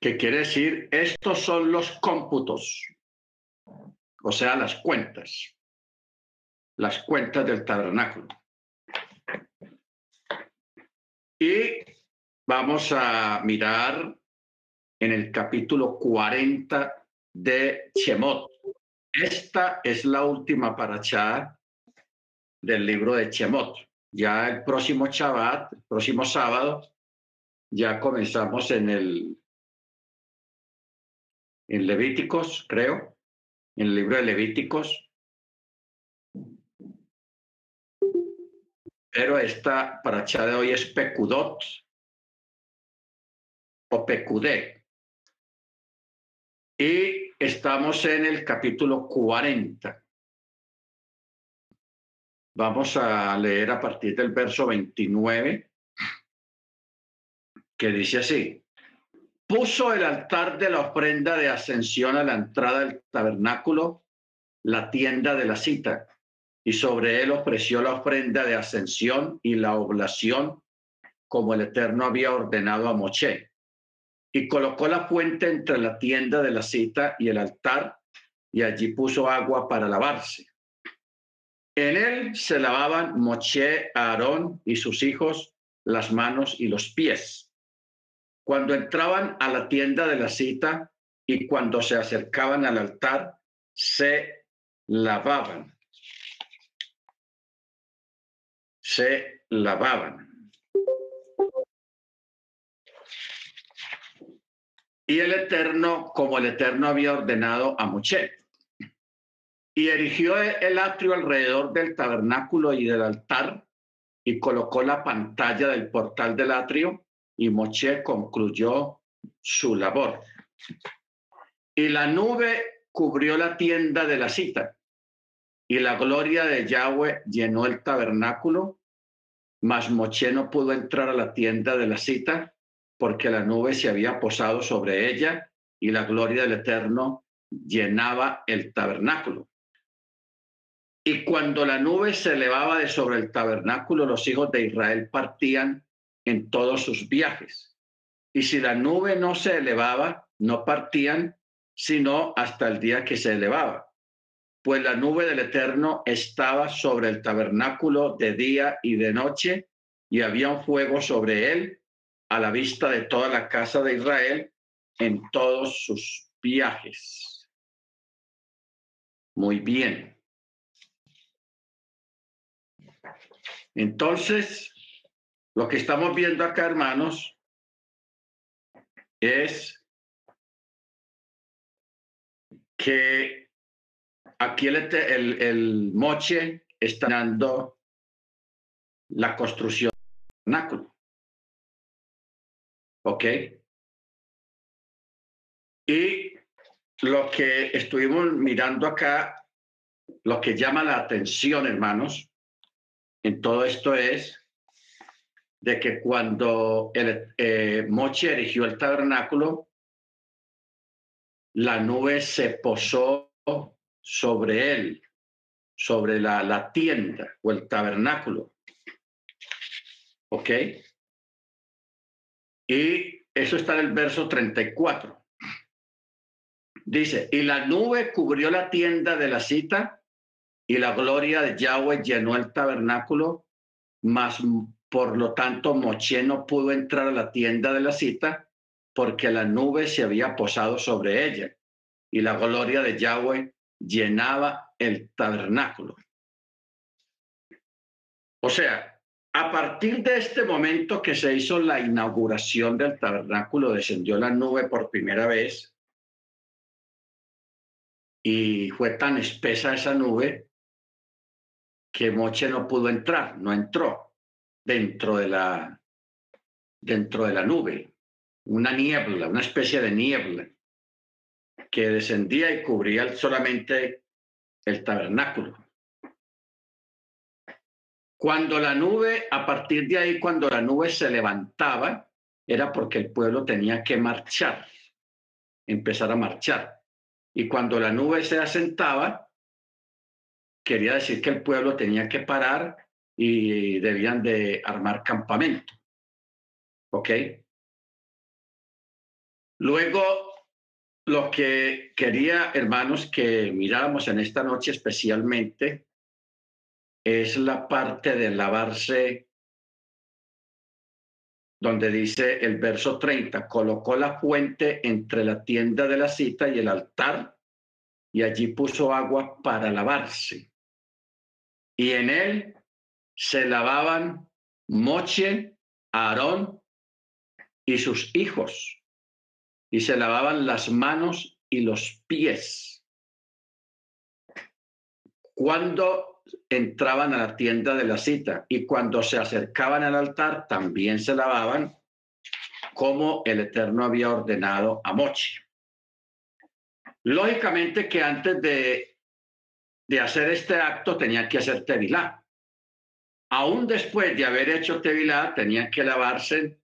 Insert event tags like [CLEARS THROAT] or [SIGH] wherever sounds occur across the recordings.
que quiere decir, estos son los cómputos, o sea, las cuentas, las cuentas del tabernáculo. Y vamos a mirar en el capítulo 40 de Chemot. Esta es la última paracha del libro de Chemot. Ya el próximo Shabbat, el próximo sábado, ya comenzamos en el en Levíticos, creo, en el libro de Levíticos. Pero esta paracha de hoy es Pecudot o Pecudé. Y estamos en el capítulo 40. Vamos a leer a partir del verso 29, que dice así. Puso el altar de la ofrenda de ascensión a la entrada del tabernáculo, la tienda de la cita, y sobre él ofreció la ofrenda de ascensión y la oblación, como el Eterno había ordenado a Moche. Y colocó la fuente entre la tienda de la cita y el altar, y allí puso agua para lavarse. En él se lavaban Moche, Aarón y sus hijos las manos y los pies. Cuando entraban a la tienda de la cita y cuando se acercaban al altar, se lavaban. Se lavaban. Y el Eterno, como el Eterno había ordenado a Moche y erigió el atrio alrededor del tabernáculo y del altar y colocó la pantalla del portal del atrio y Moche concluyó su labor. Y la nube cubrió la tienda de la cita y la gloria de Yahweh llenó el tabernáculo, mas Moche no pudo entrar a la tienda de la cita porque la nube se había posado sobre ella y la gloria del Eterno llenaba el tabernáculo. Y cuando la nube se elevaba de sobre el tabernáculo, los hijos de Israel partían en todos sus viajes. Y si la nube no se elevaba, no partían, sino hasta el día que se elevaba. Pues la nube del Eterno estaba sobre el tabernáculo de día y de noche, y había un fuego sobre él a la vista de toda la casa de Israel en todos sus viajes. Muy bien. Entonces, lo que estamos viendo acá, hermanos, es que aquí el, el, moche está dando la construcción del. ¿Ok? Y lo que estuvimos mirando acá, lo que llama la atención, hermanos, en todo esto es de que cuando el, eh, Moche erigió el tabernáculo, la nube se posó sobre él, sobre la, la tienda o el tabernáculo. ¿Ok? Y eso está en el verso 34. Dice, y la nube cubrió la tienda de la cita y la gloria de Yahweh llenó el tabernáculo, mas por lo tanto Moche no pudo entrar a la tienda de la cita porque la nube se había posado sobre ella y la gloria de Yahweh llenaba el tabernáculo. O sea, a partir de este momento que se hizo la inauguración del tabernáculo, descendió la nube por primera vez y fue tan espesa esa nube que Moche no pudo entrar, no entró dentro de la, dentro de la nube, una niebla, una especie de niebla que descendía y cubría solamente el tabernáculo. Cuando la nube, a partir de ahí, cuando la nube se levantaba, era porque el pueblo tenía que marchar, empezar a marchar. Y cuando la nube se asentaba, quería decir que el pueblo tenía que parar y debían de armar campamento. ¿Ok? Luego, lo que quería, hermanos, que miráramos en esta noche especialmente es la parte de lavarse, donde dice el verso 30, colocó la fuente entre la tienda de la cita y el altar, y allí puso agua para lavarse. Y en él se lavaban Moche, Aarón y sus hijos, y se lavaban las manos y los pies. Cuando entraban a la tienda de la cita y cuando se acercaban al altar, también se lavaban como el Eterno había ordenado a Moche. Lógicamente que antes de, de hacer este acto tenían que hacer Tevilá. Aún después de haber hecho Tevilá, tenían que lavarse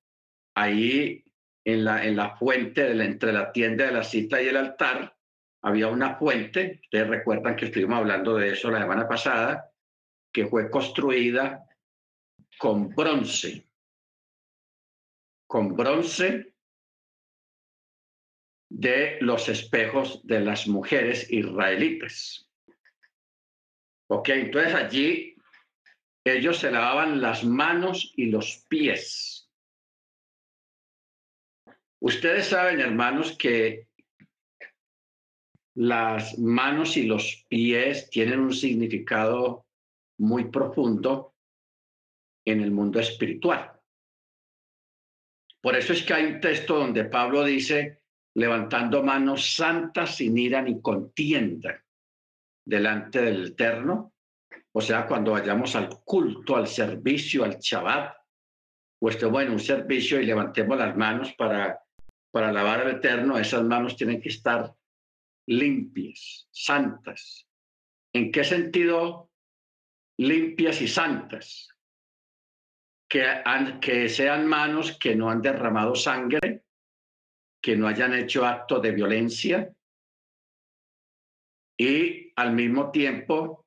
ahí en la, en la fuente entre la tienda de la cita y el altar. Había una fuente, ustedes recuerdan que estuvimos hablando de eso la semana pasada, que fue construida con bronce, con bronce de los espejos de las mujeres israelitas. Ok, entonces allí ellos se lavaban las manos y los pies. Ustedes saben, hermanos, que las manos y los pies tienen un significado muy profundo en el mundo espiritual. Por eso es que hay un texto donde Pablo dice, levantando manos santas sin ira ni contienda delante del Eterno. O sea, cuando vayamos al culto, al servicio, al Shabbat, o estemos en un servicio y levantemos las manos para, para alabar al Eterno, esas manos tienen que estar limpias, santas. ¿En qué sentido limpias y santas? Que, que sean manos que no han derramado sangre, que no hayan hecho acto de violencia y al mismo tiempo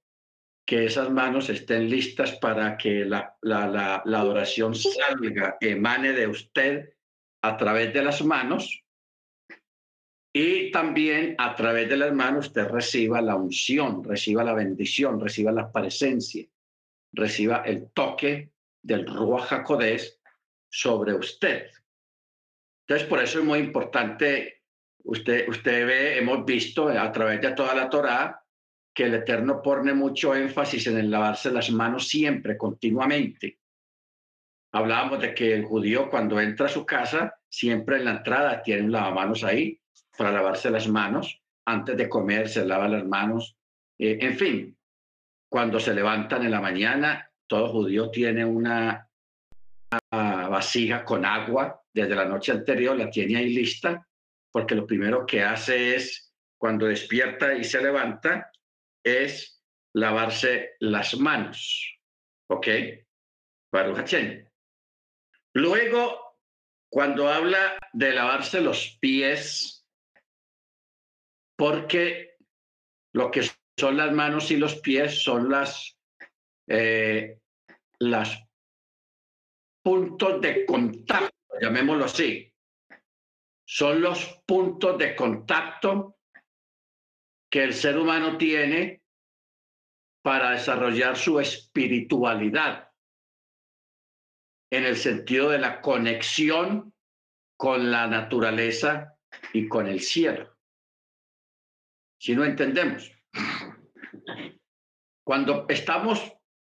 que esas manos estén listas para que la, la, la, adoración salga, emane de usted a través de las manos y también a través de las manos usted reciba la unción, reciba la bendición, reciba la presencia, reciba el toque del Ruach HaKodesh sobre usted. Entonces, por eso es muy importante, usted, usted ve, hemos visto a través de toda la Torá que el Eterno pone mucho énfasis en el lavarse las manos siempre, continuamente. Hablábamos de que el judío cuando entra a su casa, siempre en la entrada tiene un lavamanos ahí para lavarse las manos. Antes de comer se lava las manos. Eh, en fin, cuando se levantan en la mañana, todo judío tiene una vasija con agua desde la noche anterior, la tiene ahí lista, porque lo primero que hace es, cuando despierta y se levanta, es lavarse las manos. ¿Ok? Luego, cuando habla de lavarse los pies, porque lo que son las manos y los pies son las, eh, las puntos de contacto, llamémoslo así. Son los puntos de contacto que el ser humano tiene para desarrollar su espiritualidad en el sentido de la conexión con la naturaleza y con el cielo. Si no entendemos, cuando estamos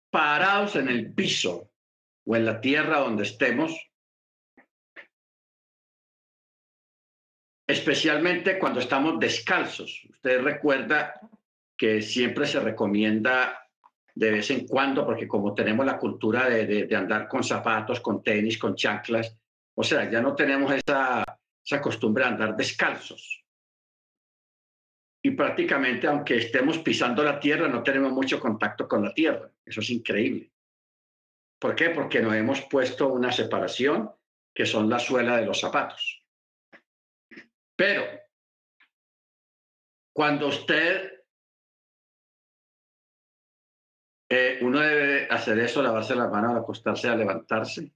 parados en el piso o en la tierra donde estemos, especialmente cuando estamos descalzos. Usted recuerda que siempre se recomienda de vez en cuando, porque como tenemos la cultura de, andar con zapatos, con tenis, con chanclas, o sea, ya no tenemos esa, esa costumbre de andar descalzos. Y prácticamente, aunque estemos pisando la tierra, no tenemos mucho contacto con la tierra. Eso es increíble. ¿Por qué? Porque nos hemos puesto una separación que son la suela de los zapatos. Pero cuando usted, eh, uno debe hacer eso, lavarse las manos acostarse, a levantarse.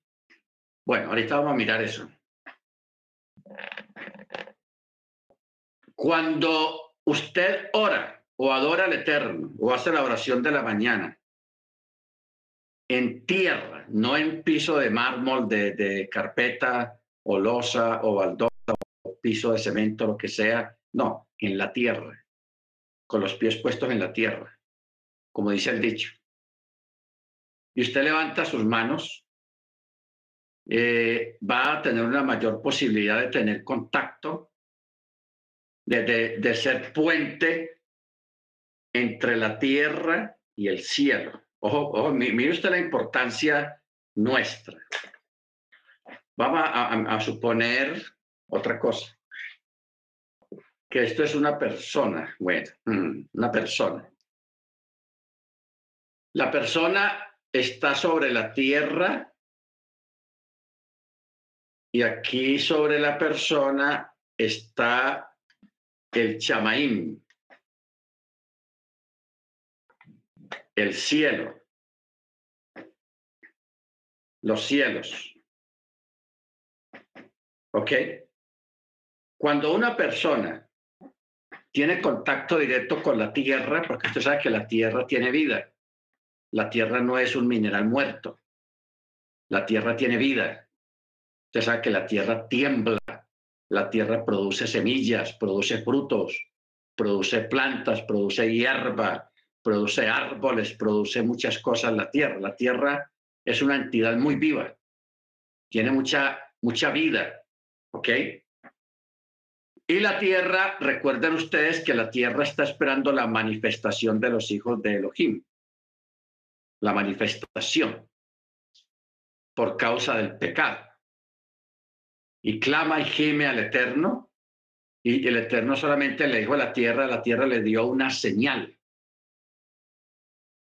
Bueno, ahorita vamos a mirar eso. Cuando usted ora o adora al Eterno o hace la oración de la mañana en tierra, no en piso de mármol, de, de carpeta o losa o baldosa o piso de cemento, lo que sea, no, en la tierra, con los pies puestos en la tierra, como dice el dicho. Y usted levanta sus manos, eh, va a tener una mayor posibilidad de tener contacto, de, de ser puente entre la tierra y el cielo. Ojo, ojo, mire usted la importancia nuestra. Vamos a, suponer otra cosa, que esto es una persona, bueno, mm, una persona. La persona está sobre la tierra y aquí sobre la persona está el chamaín, el cielo, los cielos. ¿Ok? Cuando una persona tiene contacto directo con la tierra, porque usted sabe que la tierra tiene vida, la tierra no es un mineral muerto, la tierra tiene vida. Usted sabe que la tierra tiembla, la tierra produce semillas, produce frutos, produce plantas, produce hierba, produce árboles, produce muchas cosas la tierra. La tierra es una entidad muy viva, tiene mucha, mucha vida, ¿ok? Y la tierra, recuerden ustedes que la tierra está esperando la manifestación de los hijos de Elohim, la manifestación por causa del pecado. Y clama y gime al Eterno, y el Eterno solamente le dijo a la tierra, la tierra le dio una señal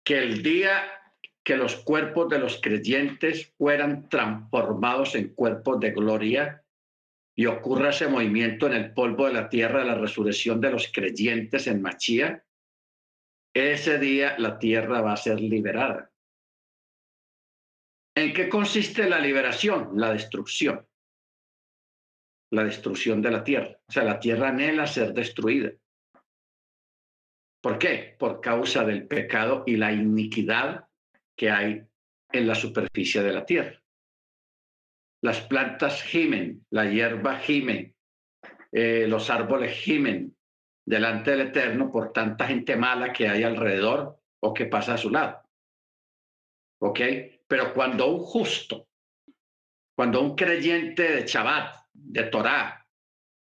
que el día que los cuerpos de los creyentes fueran transformados en cuerpos de gloria y ocurra ese movimiento en el polvo de la tierra de la resurrección de los creyentes en Machía, ese día la tierra va a ser liberada. ¿En qué consiste la liberación? La destrucción. La destrucción de la tierra. O sea, la tierra anhela ser destruida. ¿Por qué? Por causa del pecado y la iniquidad que hay en la superficie de la tierra. Las plantas gimen, la hierba gime, eh, los árboles gimen delante del Eterno por tanta gente mala que hay alrededor o que pasa a su lado. ¿Ok? Pero cuando un justo, cuando un creyente de Shabbat, de Torah,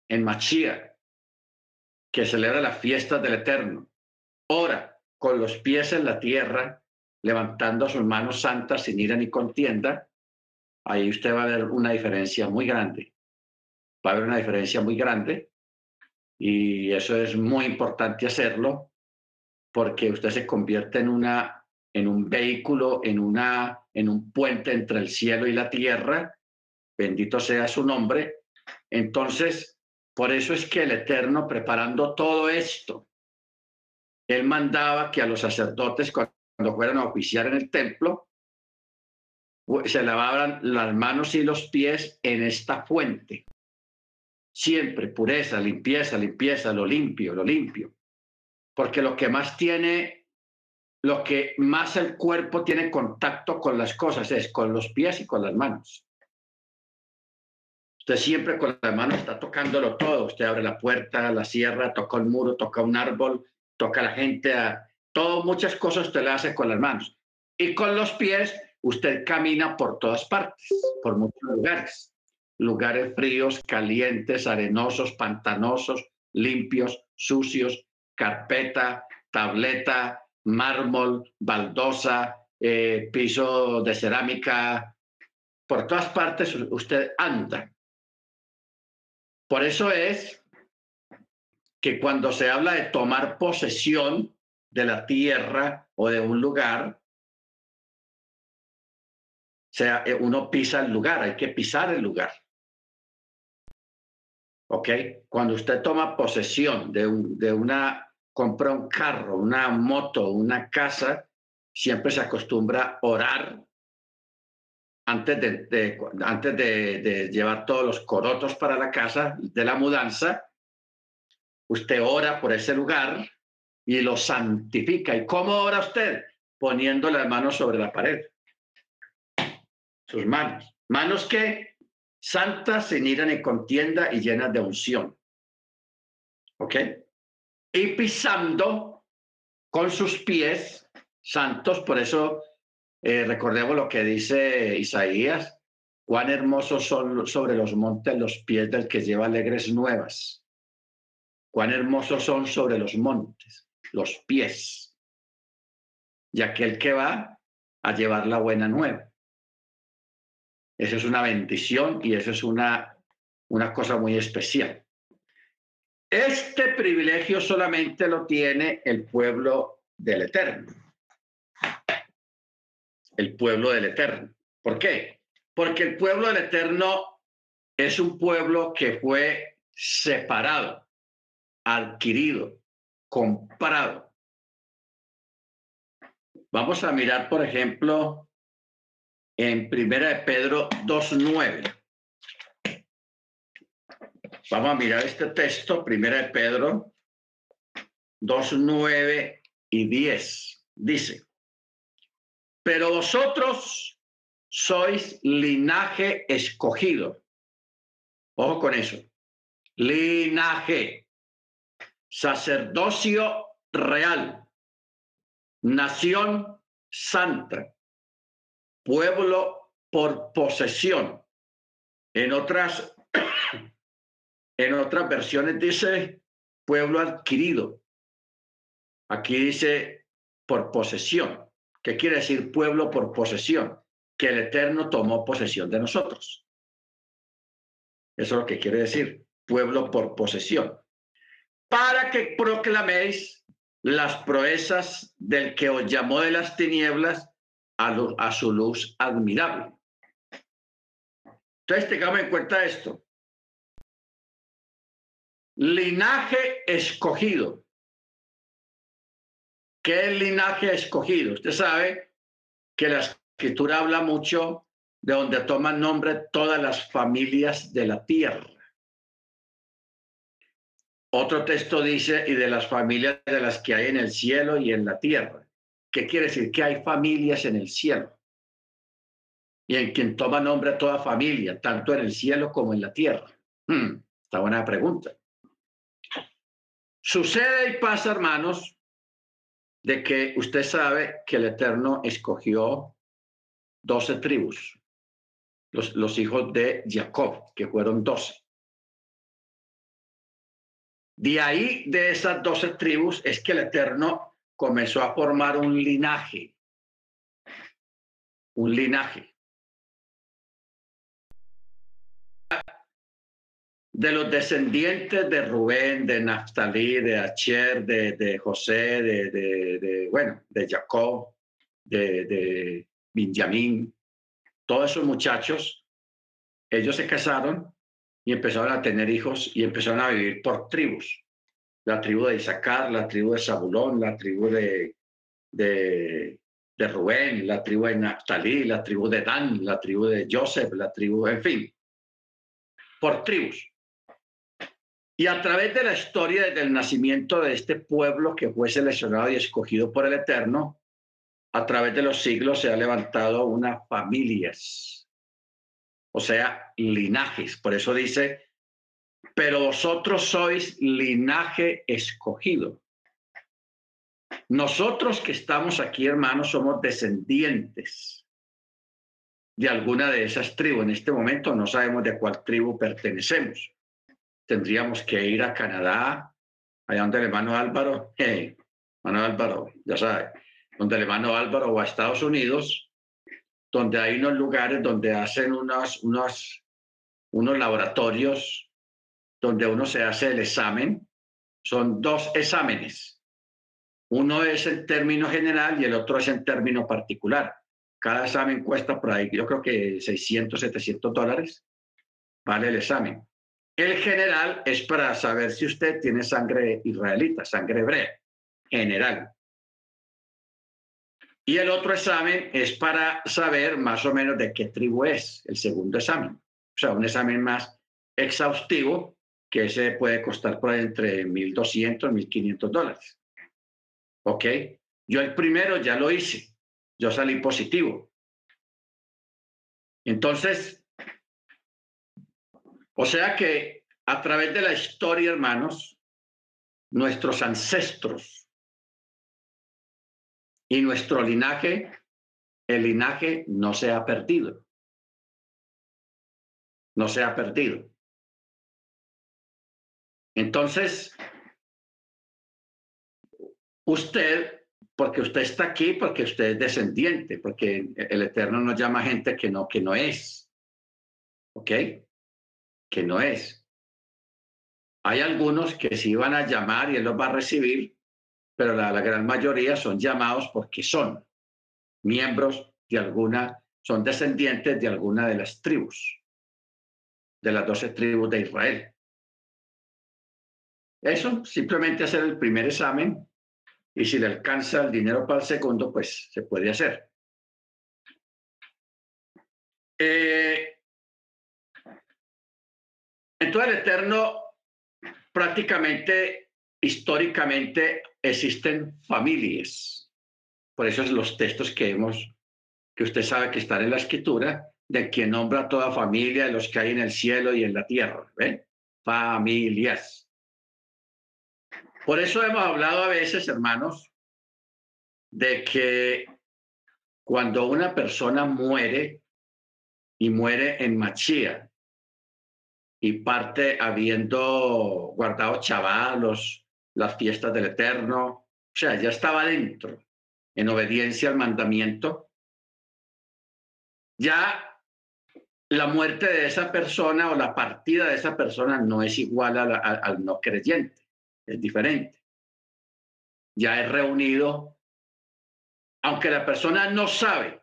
en Machía, que celebra las fiestas del Eterno, ora con los pies en la tierra, levantando sus manos santas sin ira ni contienda, ahí usted va a ver una diferencia muy grande. Va a haber una diferencia muy grande y eso es muy importante hacerlo porque usted se convierte en una en un vehículo, en una en un puente entre el cielo y la tierra. Bendito sea su nombre. Entonces, por eso es que el Eterno preparando todo esto él mandaba que a los sacerdotes cuando fueran a oficiar en el templo, se lavaran las manos y los pies en esta fuente. Siempre pureza, limpieza, limpieza, lo limpio, lo limpio. Porque lo que más tiene, lo que más el cuerpo tiene contacto con las cosas es con los pies y con las manos. Usted siempre con las manos está tocándolo todo. Usted abre la puerta, la cierra, toca el muro, toca un árbol, toca a la gente, a todo, muchas cosas usted le hace con las manos. Y con los pies usted camina por todas partes, por muchos lugares. Lugares fríos, calientes, arenosos, pantanosos, limpios, sucios, carpeta, tableta, mármol, baldosa, eh, piso de cerámica. Por todas partes usted anda. Por eso es que cuando se habla de tomar posesión de la tierra o de un lugar, sea, eh, uno pisa el lugar, hay que pisar el lugar. ¿Ok? Cuando usted toma posesión de, un, de una, compra un carro, una moto, una casa, siempre se acostumbra orar antes de, antes de llevar todos los corotos para la casa de la mudanza usted ora por ese lugar y lo santifica. ¿Y cómo ora usted? Poniendo las manos sobre la pared. Sus manos. Manos que santas, sin ira ni contienda y llenas de unción. ¿Ok? Y pisando con sus pies santos, por eso eh, recordemos lo que dice Isaías, cuán hermosos son sobre los montes los pies del que lleva alegres nuevas. Cuán hermosos son sobre los montes los pies y aquel que va a llevar la buena nueva. Eso es una bendición y eso es una, una cosa muy especial. Este privilegio solamente lo tiene el pueblo del Eterno. El pueblo del Eterno. ¿Por qué? Porque el pueblo del Eterno es un pueblo que fue separado, adquirido, comprado. Vamos a mirar, por ejemplo, en Primera de Pedro 2.9. Vamos a mirar este texto, Primera de Pedro 2.9 y 10. Dice, pero vosotros sois linaje escogido. Ojo con eso. Linaje sacerdocio real, nación santa, pueblo por posesión. En otras, [COUGHS] en otras versiones dice pueblo adquirido. Aquí dice por posesión. ¿Qué quiere decir pueblo por posesión? Que el Eterno tomó posesión de nosotros. Eso es lo que quiere decir, pueblo por posesión para que proclaméis las proezas del que os llamó de las tinieblas a, su luz admirable. Entonces tengamos en cuenta esto. Linaje escogido. ¿Qué linaje escogido? Usted sabe que la escritura habla mucho de donde toman nombre todas las familias de la tierra. Otro texto dice, y de las familias de las que hay en el cielo y en la tierra. ¿Qué quiere decir? Que hay familias en el cielo. Y en quien toma nombre a toda familia, tanto en el cielo como en la tierra. Hmm, está buena pregunta. Sucede y pasa, hermanos, de que usted sabe que el Eterno escogió doce tribus, los, los hijos de Jacob, que fueron doce. De ahí, de esas doce tribus, es que el Eterno comenzó a formar un linaje. Un linaje. De los descendientes de Rubén, de Naftalí, de Acher, de, José, de, de, bueno, de Jacob, de, de Benjamín, todos esos muchachos, ellos se casaron y empezaron a tener hijos y empezaron a vivir por tribus. La tribu de Isaacar, la tribu de Zabulón, la tribu de, de, Rubén, la tribu de Naphtali, la tribu de Dan, la tribu de Joseph, la tribu, en fin, por tribus. Y a través de la historia desde el nacimiento de este pueblo que fue seleccionado y escogido por el Eterno, a través de los siglos se ha levantado unas familias o sea, linajes. Por eso dice, pero vosotros sois linaje escogido. Nosotros que estamos aquí, hermanos, somos descendientes de alguna de esas tribus. En este momento no sabemos de cuál tribu pertenecemos. Tendríamos que ir a Canadá, allá donde el hermano Álvaro, [LAUGHS] hey, hermano Álvaro, ya sabe, donde el hermano Álvaro o a Estados Unidos donde hay unos lugares donde hacen unos, unos, unos laboratorios donde uno se hace el examen. Son dos exámenes. Uno es en término general y el otro es en término particular. Cada examen cuesta por ahí, yo creo que 600, 700 dólares. Vale el examen. El general es para saber si usted tiene sangre israelita, sangre hebrea, general. Y el otro examen es para saber más o menos de qué tribu es, el segundo examen. O sea, un examen más exhaustivo que ese puede costar por entre 1.200 1.500 dólares. ¿Ok? Yo el primero ya lo hice, yo salí positivo. Entonces, o sea que a través de la historia, hermanos, nuestros ancestros y nuestro linaje, el linaje no se ha perdido. No se ha perdido. Entonces, usted, porque usted está aquí, porque usted es descendiente, porque el Eterno nos llama gente que no, que no es. ¿Ok? Que no es. Hay algunos que sí van a llamar y él los va a recibir, pero la, la gran mayoría son llamados porque son miembros de alguna, son descendientes de alguna de las tribus, de las doce tribus de Israel. Eso, simplemente hacer el primer examen y si le alcanza el dinero para el segundo, pues se puede hacer. Eh, entonces el Eterno prácticamente, históricamente, existen familias. Por eso es los textos que hemos, que usted sabe que están en la escritura, de quien nombra toda familia, de los que hay en el cielo y en la tierra. ¿ven? Familias. Por eso hemos hablado a veces, hermanos, de que cuando una persona muere y muere en Machía y parte habiendo guardado chavalos, las fiestas del Eterno, o sea, ya estaba dentro, en obediencia al mandamiento, ya la muerte de esa persona o la partida de esa persona no es igual al no creyente es diferente. Ya es reunido, aunque la persona no sabe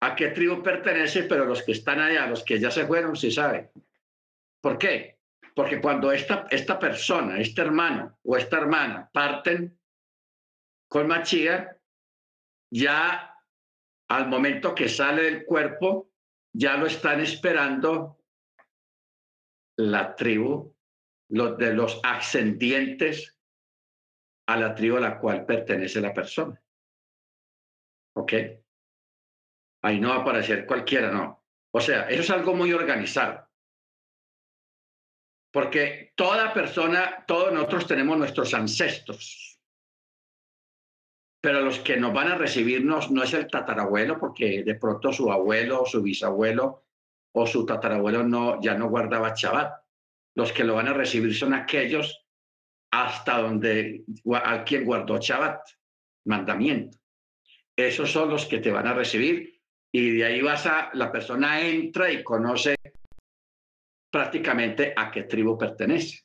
a qué tribu pertenece, pero los que están allá, los que ya se fueron, sí saben. ¿Por qué? Porque cuando esta, esta persona, este hermano o esta hermana parten con Machía, ya al momento que sale del cuerpo, ya lo están esperando la tribu de los ascendientes a la tribu a la cual pertenece la persona. ¿Ok? Ahí no va a aparecer cualquiera, no. O sea, eso es algo muy organizado. Porque toda persona, todos nosotros tenemos nuestros ancestros. Pero los que nos van a recibirnos no es el tatarabuelo, porque de pronto su abuelo, su bisabuelo o su tatarabuelo no, ya no guardaba chabat los que lo van a recibir son aquellos hasta donde a quien guardó Shabbat, mandamiento. Esos son los que te van a recibir y de ahí vas a, la persona entra y conoce prácticamente a qué tribu pertenece.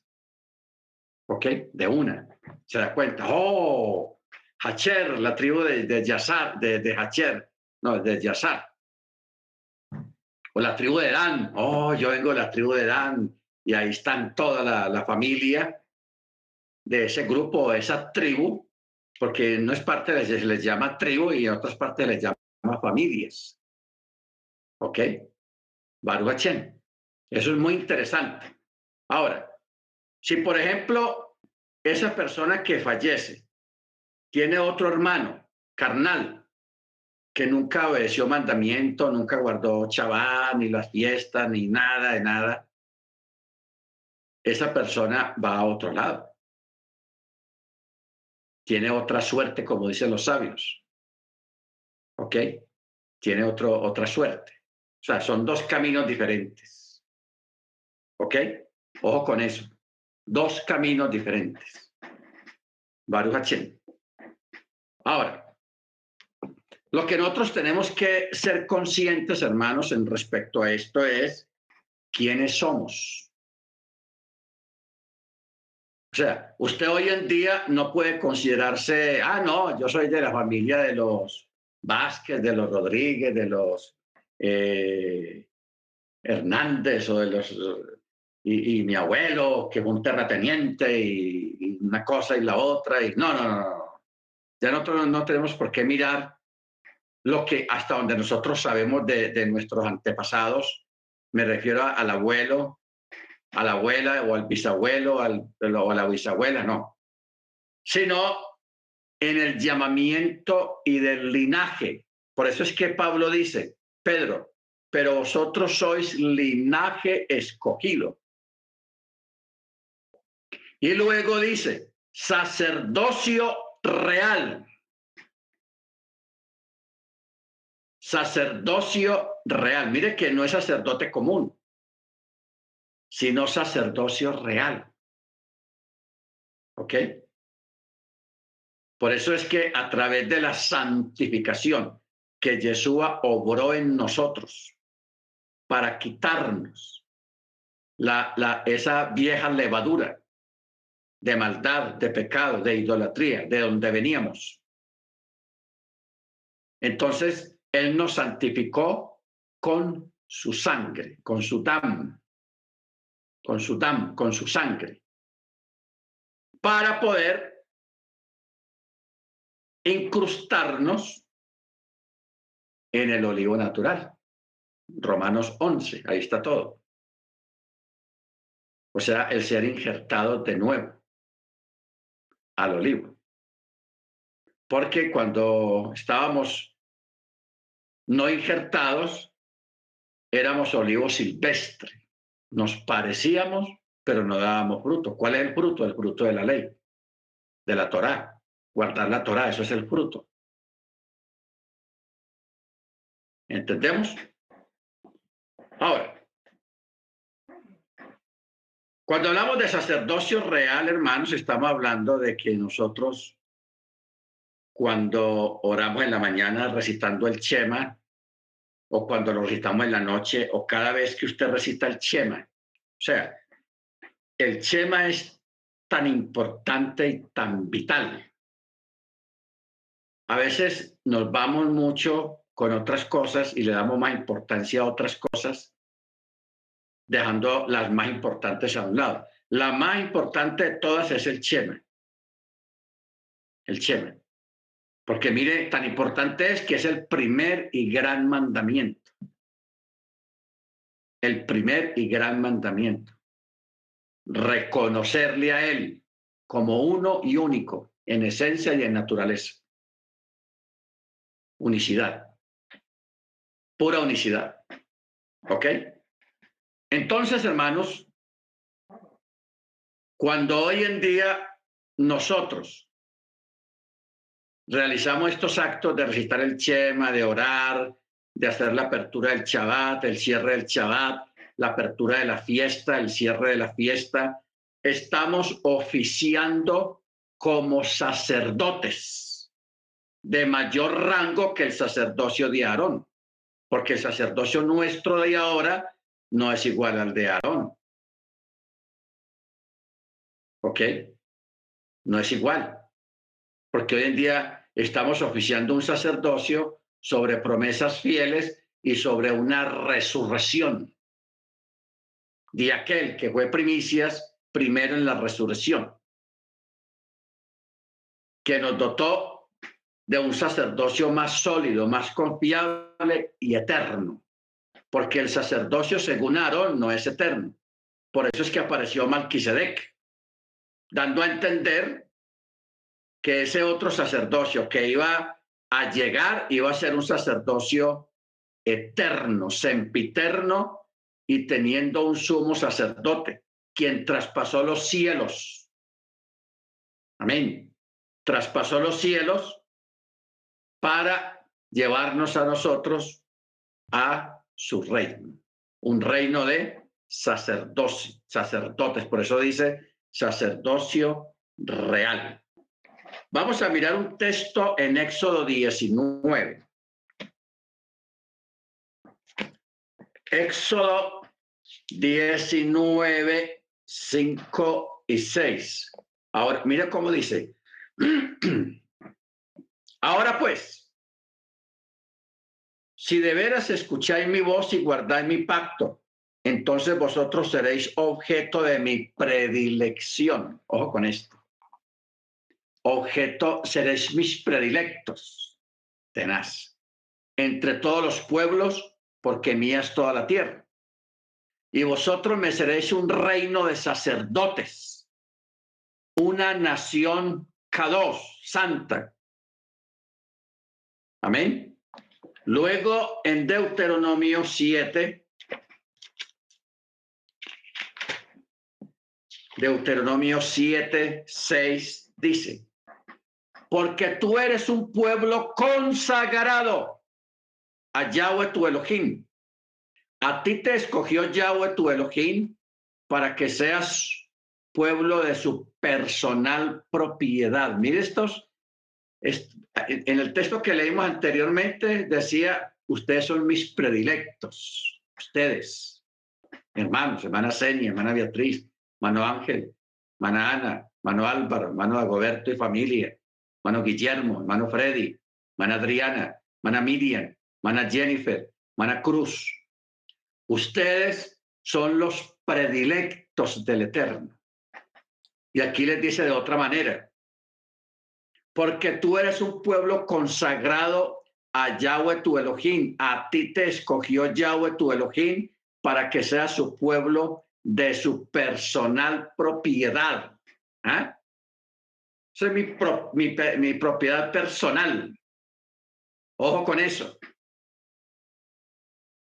¿Ok? De una. Se da cuenta, oh, Hacher, la tribu de, de Yazar, de, de Hacher, no, de Yazar. O la tribu de Dan, oh, yo vengo de la tribu de Dan, y ahí están toda la, familia de ese grupo, esa tribu, porque no es parte de se les llama tribu y en otras partes les llama familias. ¿Ok? Baruch Eso es muy interesante. Ahora, si por ejemplo esa persona que fallece tiene otro hermano carnal que nunca obedeció mandamiento, nunca guardó chabán, ni las fiestas, ni nada de nada, esa persona va a otro lado. Tiene otra suerte, como dicen los sabios. ¿Ok? Tiene otro, otra suerte. O sea, son dos caminos diferentes. ¿Ok? Ojo con eso. Dos caminos diferentes. Baruch Ahora, lo que nosotros tenemos que ser conscientes, hermanos, en respecto a esto es quiénes somos. O sea, usted hoy en día no puede considerarse, ah, no, yo soy de la familia de los Vázquez, de los Rodríguez, de los eh, Hernández o de los... Y, mi abuelo, que fue un terrateniente, y, una cosa y la otra, y no, no, no, no. Ya nosotros no tenemos por qué mirar lo que hasta donde nosotros sabemos de, nuestros antepasados. Me refiero al abuelo, a la abuela o al bisabuelo al, o a la bisabuela, no, sino en el llamamiento y del linaje. Por eso es que Pablo dice, Pedro, pero vosotros sois linaje escogido. Y luego dice, sacerdocio real. Sacerdocio real. Mire que no es sacerdote común, sino sacerdocio real. ¿Ok? Por eso es que a través de la santificación que Yeshua obró en nosotros para quitarnos la, la, esa vieja levadura de maldad, de pecado, de idolatría, de donde veníamos. Entonces, Él nos santificó con su sangre, con su dam, con su dam, con su sangre, para poder incrustarnos en el olivo natural. Romanos 11, ahí está todo. O sea, el ser injertado de nuevo al olivo. Porque cuando estábamos no injertados, éramos olivo silvestre. Nos parecíamos, pero no dábamos fruto. ¿Cuál es el fruto? El fruto de la ley, de la Torá. Guardar la Torá, eso es el fruto. ¿Entendemos? Ahora, cuando hablamos de sacerdocio real, hermanos, estamos hablando de que nosotros, cuando oramos en la mañana recitando el Chema, o cuando lo recitamos en la noche, o cada vez que usted recita el Chema, o sea, el Chema es tan importante y tan vital. A veces nos vamos mucho con otras cosas y le damos más importancia a otras cosas dejando las más importantes a un lado. La más importante de todas es el Chema. El Chema. Porque mire, tan importante es que es el primer y gran mandamiento. El primer y gran mandamiento. Reconocerle a Él como uno y único en esencia y en naturaleza. Unicidad. Pura unicidad. ¿Ok? Entonces, hermanos, cuando hoy en día nosotros realizamos estos actos de recitar el Chema, de orar, de hacer la apertura del Shabbat, el cierre del Shabbat, la apertura de la fiesta, el cierre de la fiesta, estamos oficiando como sacerdotes de mayor rango que el sacerdocio de Aarón, porque el sacerdocio nuestro de ahora no es igual al de Aarón. ¿Ok? No es igual. Porque hoy en día estamos oficiando un sacerdocio sobre promesas fieles y sobre una resurrección de aquel que fue primicias primero en la resurrección, que nos dotó de un sacerdocio más sólido, más confiable y eterno porque el sacerdocio según Aarón no es eterno. Por eso es que apareció Malquisedec, dando a entender que ese otro sacerdocio que iba a llegar iba a ser un sacerdocio eterno, sempiterno y teniendo un sumo sacerdote, quien traspasó los cielos. Amén. Traspasó los cielos para llevarnos a nosotros a su reino, un reino de sacerdocio, sacerdotes, por eso dice sacerdocio real. Vamos a mirar un texto en Éxodo 19. Éxodo 19, 5 y 6. Ahora, mira cómo dice. [CLEARS THROAT] Ahora pues, si de veras escucháis mi voz y guardáis mi pacto, entonces vosotros seréis objeto de mi predilección. Ojo con esto. Objeto, seréis mis predilectos. Tenaz. Entre todos los pueblos, porque mía es toda la tierra. y vosotros me seréis un reino de sacerdotes, una nación K2, santa. Amén. Luego en Deuteronomio 7, Deuteronomio 7, 6 dice, porque tú eres un pueblo consagrado a Yahweh tu Elohim. A ti te escogió Yahweh tu Elohim para que seas pueblo de su personal propiedad. Mire estos, en el texto que leímos anteriormente decía, ustedes son mis predilectos, ustedes, hermanos, hermana Senia, hermana Beatriz, hermano Ángel, hermana Ana, hermano Álvaro, hermano Agoberto y familia, hermano Guillermo, hermano Freddy, hermana Adriana, hermana Miriam, hermana Jennifer, hermana Cruz. Ustedes son los predilectos del Eterno. Y aquí les dice de otra manera, porque tú eres un pueblo consagrado a Yahweh tu Elohim. A ti te escogió Yahweh tu Elohim para que seas su pueblo de su personal propiedad. ¿Ah? Es mi, mi, mi propiedad personal. Ojo con eso.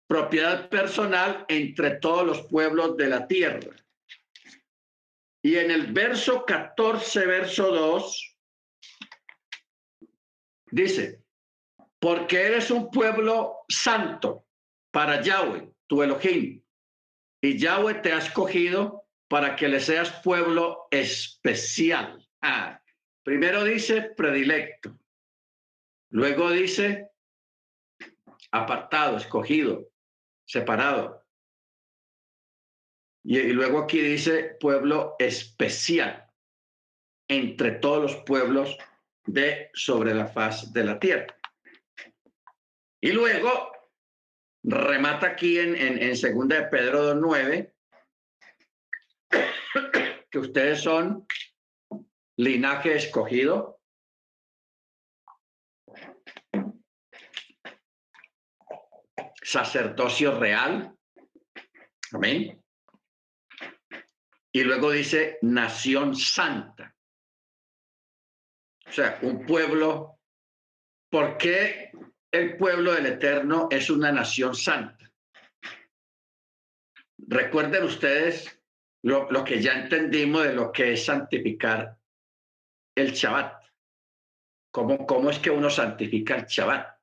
Propiedad personal entre todos los pueblos de la tierra. Y en el verso 14, verso 2, dice, porque eres un pueblo santo para Yahweh, tu Elohim, y Yahweh te ha escogido para que le seas pueblo especial. Ah, primero dice predilecto, luego dice apartado, escogido, separado. Y, luego aquí dice pueblo especial entre todos los pueblos de sobre la faz de la tierra. Y luego remata aquí en, en, en segunda de Pedro 2.9 [COUGHS] que ustedes son linaje escogido, sacerdocio real, amén. Y luego dice nación santa. O sea, un pueblo. ¿Por qué el pueblo del Eterno es una nación santa. Recuerden ustedes lo, lo, que ya entendimos de lo que es santificar el Shabbat. ¿Cómo, ¿Cómo es que uno santifica el Shabbat?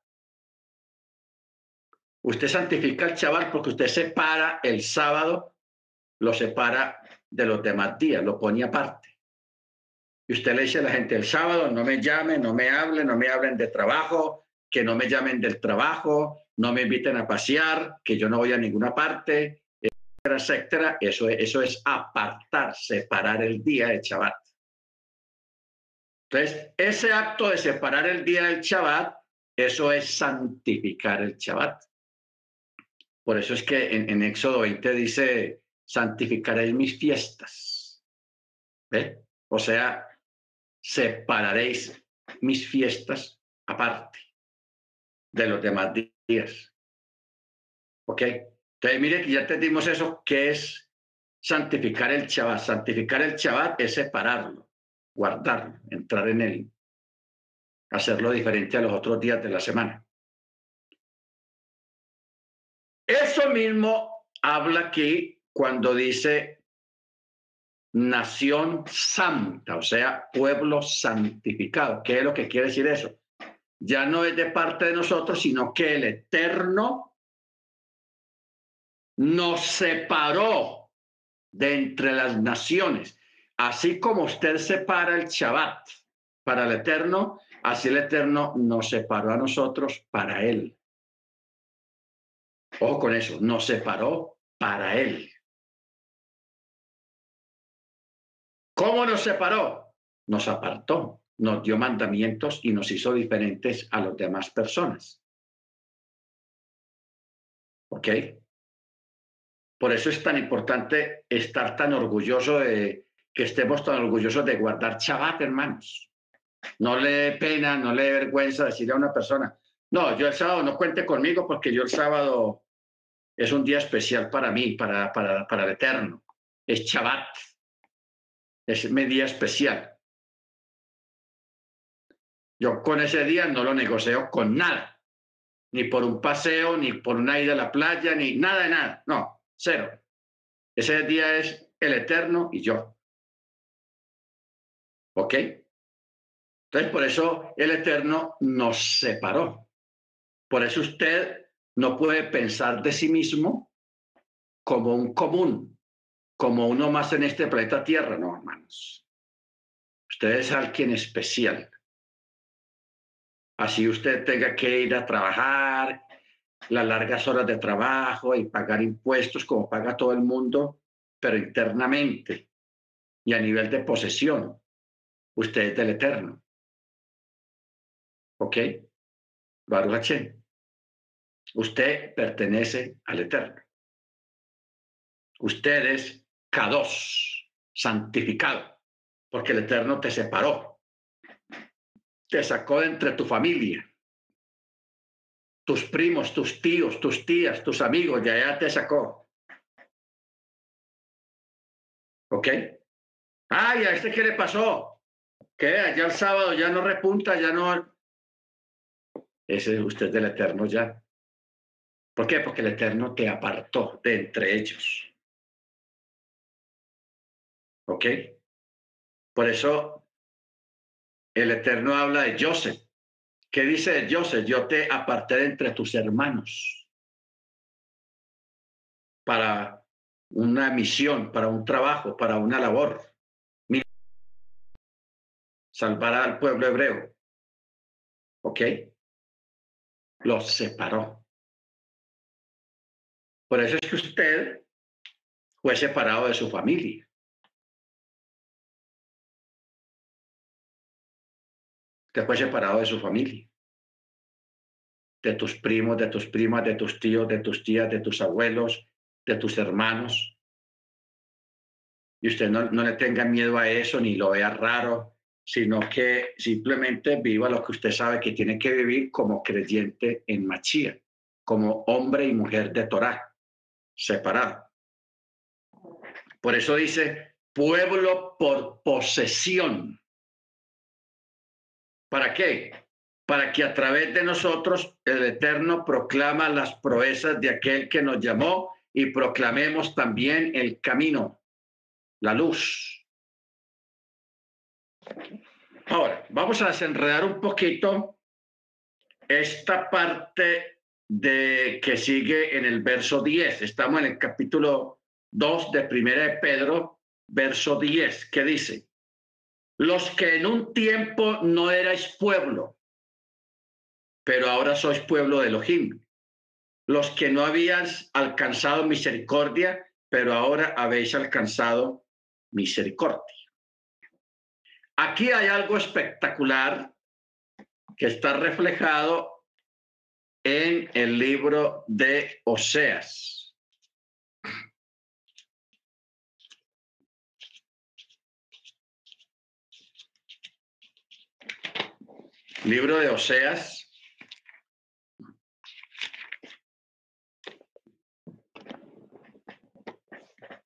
Usted santifica el Shabbat porque usted separa el sábado, lo separa de los demás días, lo pone aparte. Y usted le dice a la gente, el sábado no me llamen, no me hablen, no me hablen de trabajo, que no me llamen del trabajo, no me inviten a pasear, que yo no voy a ninguna parte, etcétera, etcétera. Eso, eso es apartar, separar el día del Shabbat. Entonces, ese acto de separar el día del Shabbat, eso es santificar el Shabbat. Por eso es que en, en Éxodo 20 dice, santificaréis mis fiestas. ¿Ve? O sea, separaréis mis fiestas aparte de los demás días. ¿Ok? Entonces, mire que ya entendimos eso, que es santificar el Shabbat. Santificar el Shabbat es separarlo, guardarlo, entrar en él, hacerlo diferente a los otros días de la semana. Eso mismo habla aquí cuando dice nación santa, o sea, pueblo santificado. ¿Qué es lo que quiere decir eso? ya no es de parte de nosotros, sino que el Eterno nos separó de entre las naciones. Así como usted separa el Shabbat para el Eterno, así el Eterno nos separó a nosotros para Él. Ojo con eso, nos separó para Él. ¿Cómo nos separó? Nos apartó nos dio mandamientos y nos hizo diferentes a las demás personas. ¿Ok? Por eso es tan importante estar tan orgulloso de que estemos tan orgullosos de guardar Shabbat, hermanos. No le pena, no le vergüenza decirle a una persona, no, yo el sábado no cuente conmigo porque yo el sábado es un día especial para mí, para, para, para el Eterno. Es Shabbat. Es mi día especial. Yo con ese día no lo negocio con nada. Ni por un paseo, ni por una ida a la playa, ni nada de nada. No, cero. Ese día es el Eterno y yo. ¿Ok? Entonces, por eso el Eterno nos separó. Por eso usted no puede pensar de sí mismo como un común, como uno más en este planeta Tierra, no, hermanos. Usted es alguien especial. Así usted tenga que ir a trabajar, las largas horas de trabajo y pagar impuestos como paga todo el mundo, pero internamente y a nivel de posesión, usted es del Eterno. ¿Ok? Baruch Usted pertenece al Eterno. Usted es K2, santificado, porque el Eterno te separó. Te sacó de entre tu familia. Tus primos, tus tíos, tus tías, tus amigos, ya ya te sacó. ¿Ok? Ay, ¿a este qué le pasó? Que allá el sábado ya no repunta, ya no. Ese es usted del Eterno ya. ¿Por qué? Porque el Eterno te apartó de entre ellos. ¿Ok? Por eso el Eterno habla de Joseph. ¿Qué dice Joseph? Yo te aparté de entre tus hermanos para una misión, para un trabajo, para una labor. Salvar al pueblo hebreo. ¿Ok? Los separó. Por eso es que usted fue separado de su familia. Usted fue separado de su familia, de tus primos, de tus primas, de tus tíos, de tus tías, de tus abuelos, de tus hermanos. Y usted no, no le tenga miedo a eso ni lo vea raro, sino que simplemente viva lo que usted sabe que tiene que vivir como creyente en Machía, como hombre y mujer de Torah separado. Por eso dice pueblo por posesión. ¿Para qué? Para que a través de nosotros el Eterno proclama las proezas de aquel que nos llamó y proclamemos también el camino, la luz. Ahora, vamos a desenredar un poquito esta parte de que sigue en el verso 10. Estamos en el capítulo 2 de Primera de Pedro, verso 10, que dice, los que en un tiempo no erais pueblo, pero ahora sois pueblo de Elohim. Los que no habíais alcanzado misericordia, pero ahora habéis alcanzado misericordia. Aquí hay algo espectacular que está reflejado en el libro de Oseas. Libro de Oseas.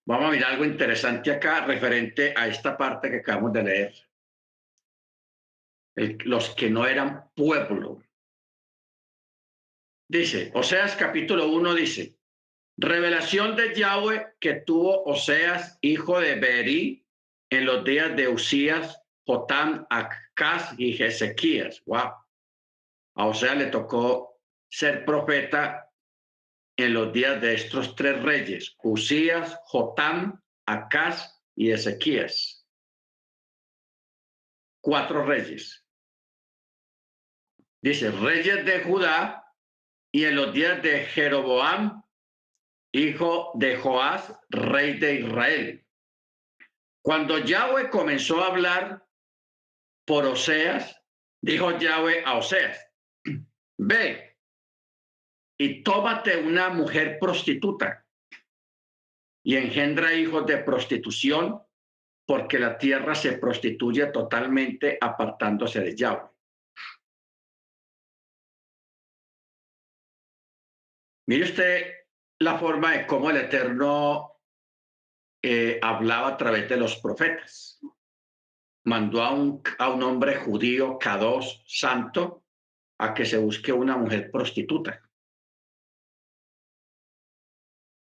Vamos a mirar algo interesante acá referente a esta parte que acabamos de leer. Los que no eran pueblo. Dice, Oseas capítulo 1 dice, revelación de Yahweh que tuvo Oseas, hijo de Beri, en los días de Usías, Jotam, Acaz y Ezequías. Wow. A Oseas le tocó ser profeta en los días de estos tres reyes, Usías, Jotam, Acaz y Ezequías. Cuatro reyes. Dice, reyes de Judá, y en los días de Jeroboam, hijo de Joás, rey de Israel. Cuando Yahweh comenzó a hablar por Oseas, dijo Yahweh a Oseas, [CLEARS THROAT] ve y tómate una mujer prostituta y engendra hijos de prostitución, porque la tierra se prostituye totalmente apartándose de Yahweh. Mire usted la forma de cómo el Eterno eh, hablaba a través de los profetas. Mandó a un, a un hombre judío, K2, santo, a que se busque una mujer prostituta.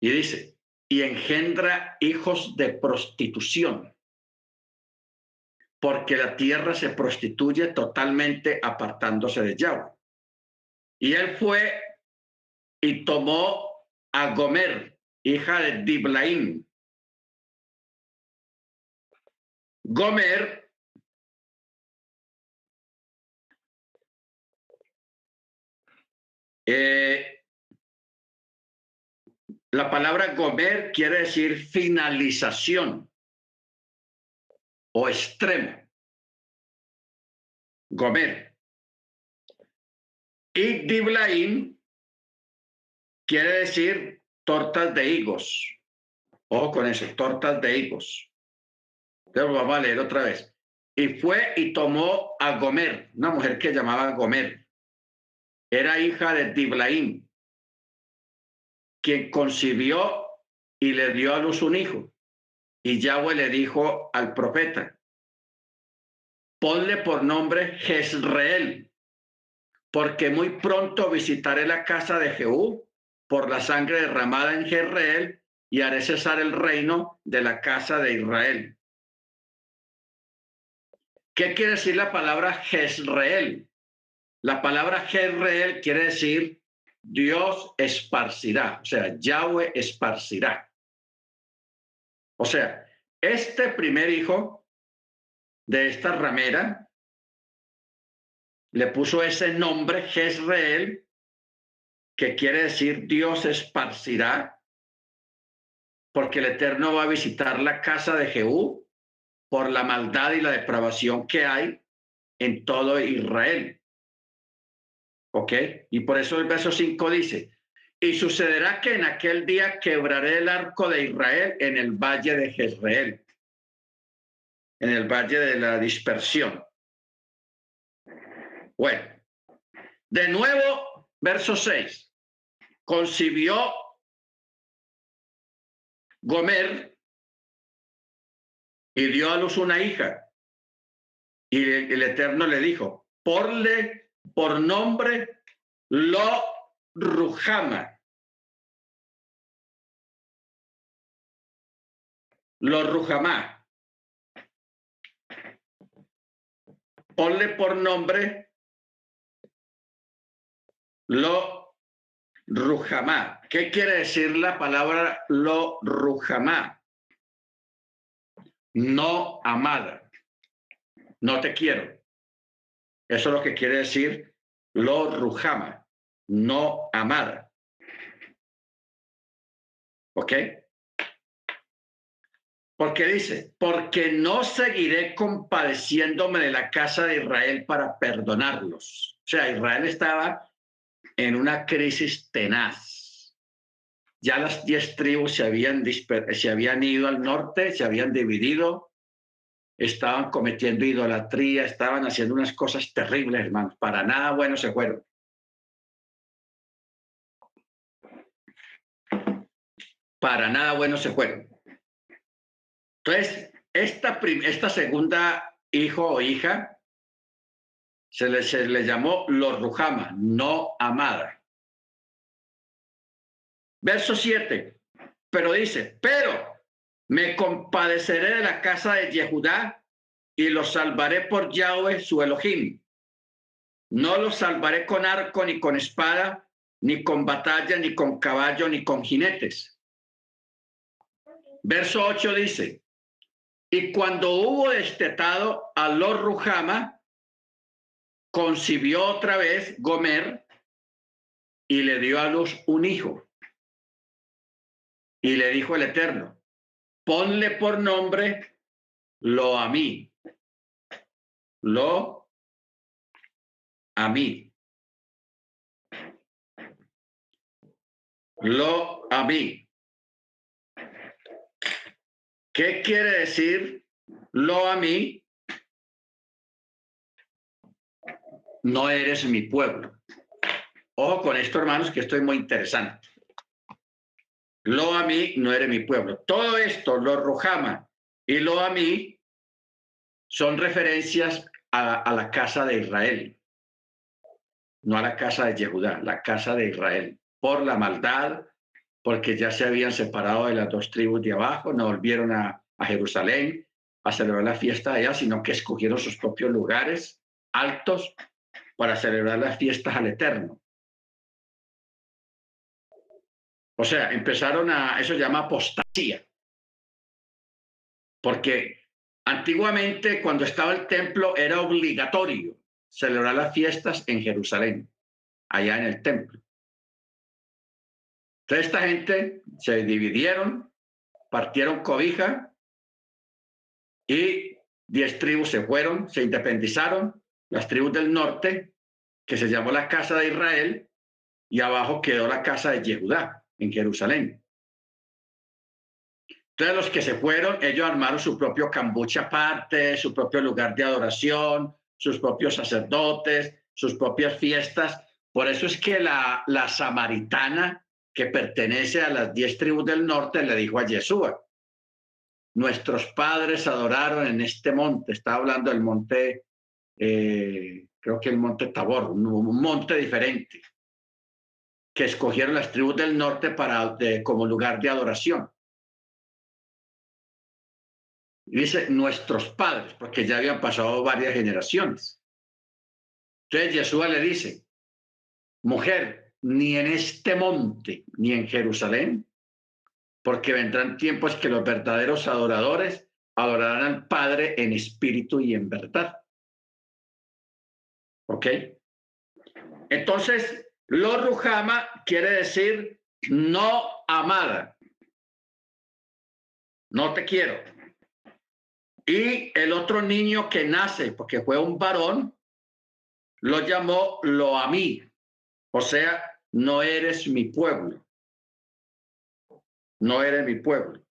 Y dice, y engendra hijos de prostitución, porque la tierra se prostituye totalmente apartándose de Yahweh. Y él fue y tomó a Gomer, hija de Diblaim. Gomer eh, la palabra Gomer quiere decir finalización o extremo. Gomer. Y Diblaim quiere decir tortas de higos. Ojo con eso, tortas de higos. Entonces vamos a leer otra vez. Y fue y tomó a Gomer, una mujer que llamaba Gomer. Era hija de Diblaim, quien concibió y le dio a luz un hijo. Y Yahweh le dijo al profeta, ponle por nombre Jezreel, porque muy pronto visitaré la casa de Jehú por la sangre derramada en Jezreel y haré cesar el reino de la casa de Israel. ¿Qué quiere decir la palabra Jezreel? La palabra Jezreel quiere decir Dios esparcirá, o sea, Yahweh esparcirá. O sea, este primer hijo de esta ramera le puso ese nombre Jezreel que quiere decir Dios esparcirá, porque el Eterno va a visitar la casa de Jehú por la maldad y la depravación que hay en todo Israel. ¿Ok? Y por eso el verso 5 dice, y sucederá que en aquel día quebraré el arco de Israel en el valle de Jezreel, en el valle de la dispersión. Bueno, de nuevo Verso 6. Concibió Gomer y dio a luz una hija. Y el Eterno le dijo, porle por nombre Lo Rujama. Lo Rujama. Ponle por nombre lo rujamá. ¿Qué quiere decir la palabra lo rujamá? No amada. No te quiero. Eso es lo que quiere decir lo rujama. No amada. ¿Ok? Porque dice, porque no seguiré compadeciéndome de la casa de Israel para perdonarlos. O sea, Israel estaba en una crisis tenaz. Ya las diez tribus se habían, se habían ido al norte, se habían dividido, estaban cometiendo idolatría, estaban haciendo unas cosas terribles, hermanos. Para nada bueno se fueron. Para nada bueno se fueron. Entonces, esta, esta segunda hijo o hija se le, le llamó los Rujama, no amada. Verso 7, pero dice, pero me compadeceré de la casa de Yehudá y los salvaré por Yahweh su Elohim. No los salvaré con arco, ni con espada, ni con batalla, ni con caballo, ni con jinetes. Verso 8 dice, y cuando hubo destetado a los Rujama, concibió otra vez Gomer y le dio a luz un hijo. Y le dijo el Eterno, ponle por nombre lo a mí. Lo a mí. Lo a mí. ¿Qué quiere decir lo a mí? No eres mi pueblo. Ojo con esto, hermanos, que esto es muy interesante. lo a mí no eres mi pueblo. Todo esto, lo Rojama y lo a mí, son referencias a, la casa de Israel, no a la casa de Yehudá, la casa de Israel, por la maldad, porque ya se habían separado de las dos tribus de abajo, no volvieron a, a Jerusalén a celebrar la fiesta allá, sino que escogieron sus propios lugares altos para celebrar las fiestas al Eterno. O sea, empezaron a, eso se llama apostasía. Porque antiguamente cuando estaba el templo era obligatorio celebrar las fiestas en Jerusalén, allá en el templo. Entonces esta gente se dividieron, partieron cobija y diez tribus se fueron, se independizaron, las tribus del norte, que se llamó la casa de Israel, y abajo quedó la casa de Yehudá en Jerusalén. Entonces los que se fueron, ellos armaron su propio cambucha aparte, su propio lugar de adoración, sus propios sacerdotes, sus propias fiestas. Por eso es que la, la samaritana que pertenece a las diez tribus del norte le dijo a Yeshua, nuestros padres adoraron en este monte, está hablando del monte, eh, creo que el monte Tabor, un monte diferente que escogieron las tribus del norte para, como lugar de adoración. Dice nuestros padres, porque ya habían pasado varias generaciones. Entonces Yeshua le dice, mujer, ni en este monte, ni en Jerusalén, porque vendrán tiempos que los verdaderos adoradores adorarán al Padre en espíritu y en verdad. ¿Ok? Entonces, lo Rujama quiere decir no amada. No te quiero. Y el otro niño que nace, porque fue un varón, lo llamó lo a mí. O sea, no eres mi pueblo. No eres mi pueblo.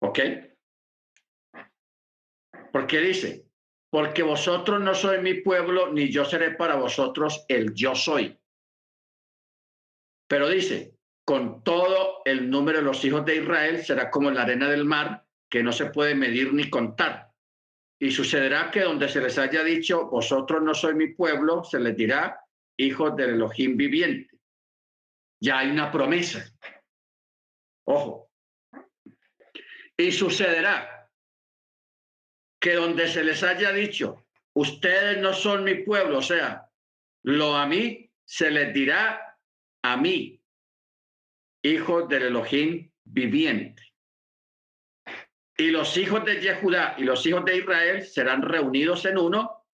¿Ok? Porque dice, porque vosotros no sois mi pueblo, ni yo seré para vosotros el yo soy. Pero dice, con todo el número de los hijos de Israel será como la arena del mar, que no se puede medir ni contar. Y sucederá que donde se les haya dicho, vosotros no sois mi pueblo, se les dirá, hijos del Elohim viviente. Ya hay una promesa. Ojo. Y sucederá que donde se les haya dicho, ustedes no son mi pueblo, o sea, lo a mí se les dirá a mí, hijos del Elohim viviente. Y los hijos de Yehudá y los hijos de Israel serán reunidos en uno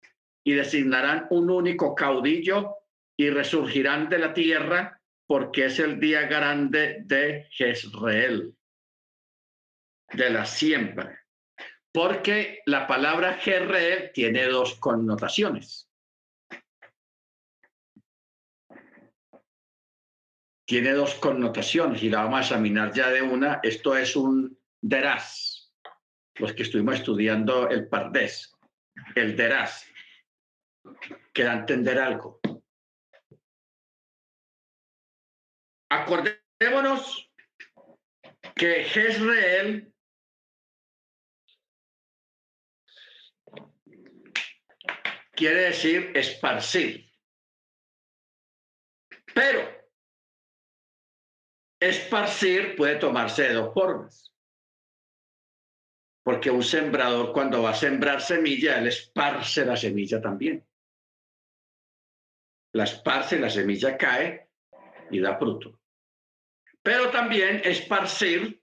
y designarán un único caudillo y resurgirán de la tierra porque es el día grande de Jezreel, de la siembra porque la palabra Jerreel tiene dos connotaciones. Tiene dos connotaciones y la vamos a examinar ya de una. Esto es un deraz, los que estuvimos estudiando el pardés, el deraz, que entender algo. Acordémonos que Jezreel quiere decir esparcir. Pero esparcir puede tomarse de dos formas. Porque un sembrador cuando va a sembrar semilla, él esparce la semilla también. La esparce, la semilla cae y da fruto. Pero también esparcir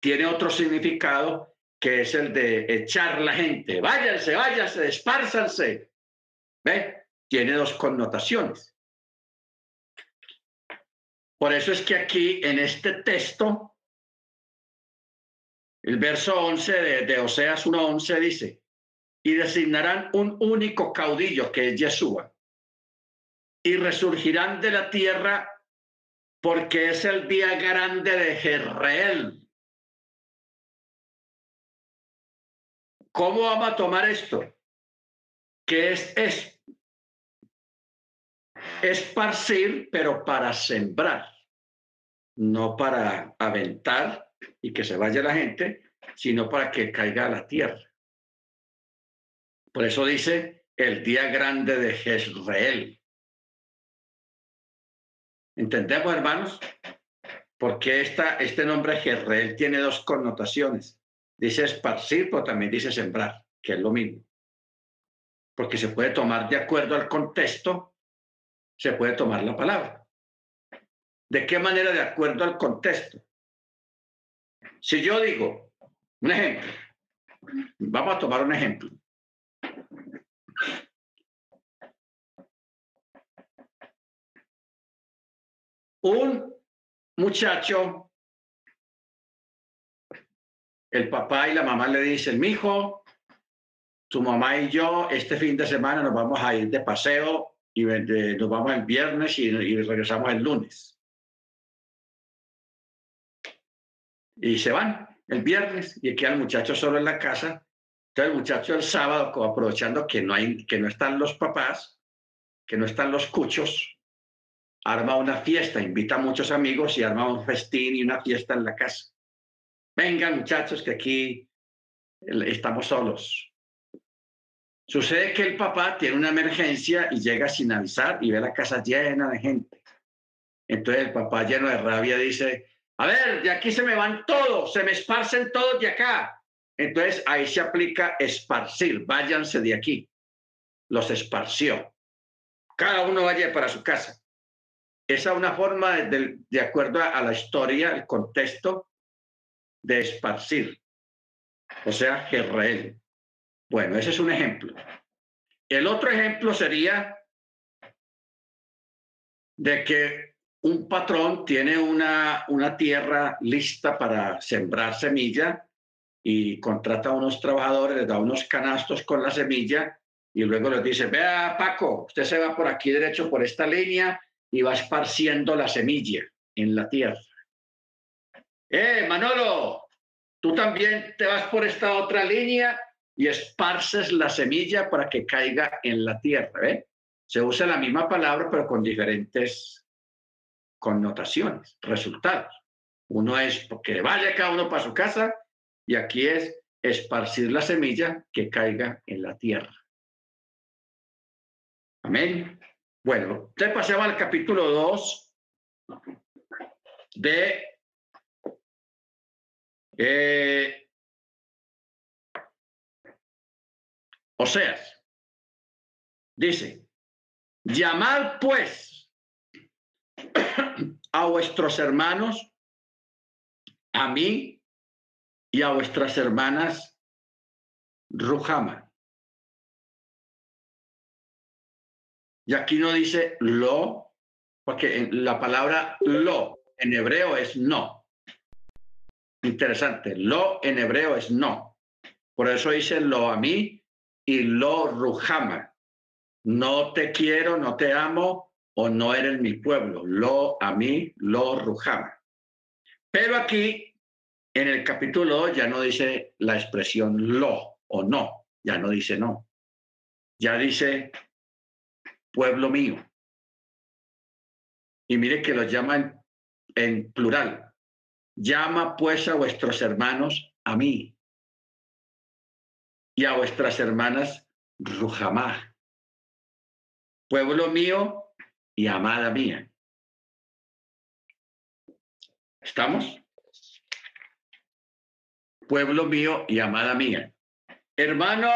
tiene otro significado que es el de echar la gente. Váyanse, váyanse, espárzanse. Tiene dos connotaciones. Por eso es que aquí en este texto, el verso 11 de, de Oseas 1.11 dice, y designarán un único caudillo que es Yeshua, y resurgirán de la tierra porque es el día grande de Jerreel. ¿Cómo vamos a tomar esto? Que es, es esparcir, pero para sembrar. no para aventar y que se vaya la gente, sino para que caiga la tierra. Por eso dice el día grande de Jezreel. ¿Entendemos, hermanos? Porque esta, este nombre Jezreel tiene dos connotaciones. Dice esparcir, pero también dice sembrar, que es lo mismo. Porque se puede tomar de acuerdo al contexto, se puede tomar la palabra. ¿De qué manera de acuerdo al contexto? Si yo digo, un ejemplo, vamos a tomar un ejemplo. Un muchacho, el papá y la mamá le dicen, mi hijo, tu mamá y yo este fin de semana nos vamos a ir de paseo y nos vamos el viernes y, regresamos el lunes. Y se van el viernes y queda el muchacho solo en la casa. Entonces el muchacho el sábado, aprovechando que no, hay, que no están los papás, que no están los cuchos, arma una fiesta, invita a muchos amigos y arma un festín y una fiesta en la casa. Vengan muchachos que aquí estamos solos. Sucede que el papá tiene una emergencia y llega sin avisar y ve la casa llena de gente. Entonces el papá lleno de rabia dice, a ver, de aquí se me van todos, se me esparcen todos de acá. Entonces ahí se aplica esparcir, váyanse de aquí. Los esparció. Cada uno vaya para su casa. Esa es una forma, de, de acuerdo a, la historia, el contexto, de esparcir. O sea, Jezreel. Bueno, ese es un ejemplo. El otro ejemplo sería de que un patrón tiene una, una tierra lista para sembrar semilla y contrata a unos trabajadores, les da unos canastos con la semilla y luego les dice, vea Paco, usted se va por aquí derecho por esta línea y va esparciendo la semilla en la tierra. Eh, Manolo, tú también te vas por esta otra línea y esparces la semilla para que caiga en la tierra. ¿eh? Se usa la misma palabra, pero con diferentes connotaciones, resultados. Uno es que vaya cada uno para su casa y aquí es esparcir la semilla que caiga en la tierra. Amén. Bueno, te pasamos al capítulo 2 de eh, Oseas. Dice, llamad pues a vuestros hermanos, a mí y a vuestras hermanas Rujama. Y aquí no dice lo, porque la palabra lo en hebreo es no. Interesante, lo en hebreo es no. Por eso dice lo a mí y lo Rujama. No te quiero, no te amo o no eres mi pueblo. Lo a mí, lo Rujama. Pero aquí en el capítulo 2 ya no dice la expresión lo o no, ya no dice no. Ya dice pueblo mío. Y mire que los llaman en plural. Llama pues a vuestros hermanos a mí y a vuestras hermanas Rujamá. Pueblo mío y amada mía. ¿Estamos? pueblo mío y amada mía. Hermano,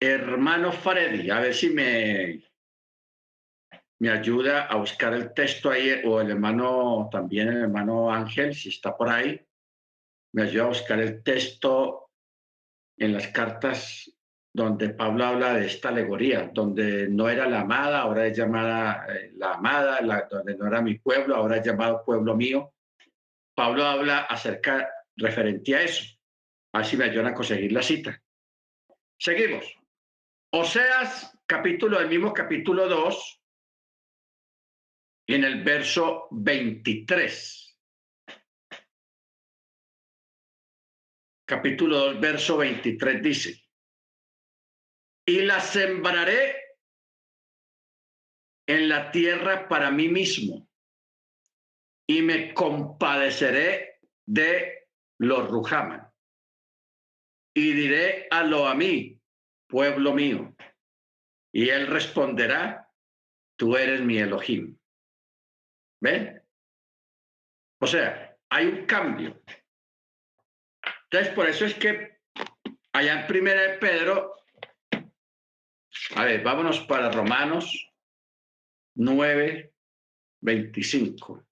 hermano Faredi, a ver si me, me ayuda a buscar el texto ahí, o el hermano también, el hermano Ángel, si está por ahí, me ayuda a buscar el texto en las cartas donde Pablo habla de esta alegoría, donde no era la amada, ahora es llamada eh, la amada, donde no era mi pueblo, ahora es llamado pueblo mío. Pablo habla acerca, referente a eso. Así me ayudan a conseguir la cita. Seguimos. Oseas, capítulo, el mismo capítulo 2, en el verso 23. Capítulo 2, verso 23 dice, y la sembraré en la tierra para mí mismo y me compadeceré de los Rujaman. Y diré a lo a mí, pueblo mío. Y él responderá, tú eres mi Elohim. ¿Ven? O sea, hay un cambio. Entonces, por eso es que allá en Primera de Pedro, a ver, vámonos para Romanos 9, 25.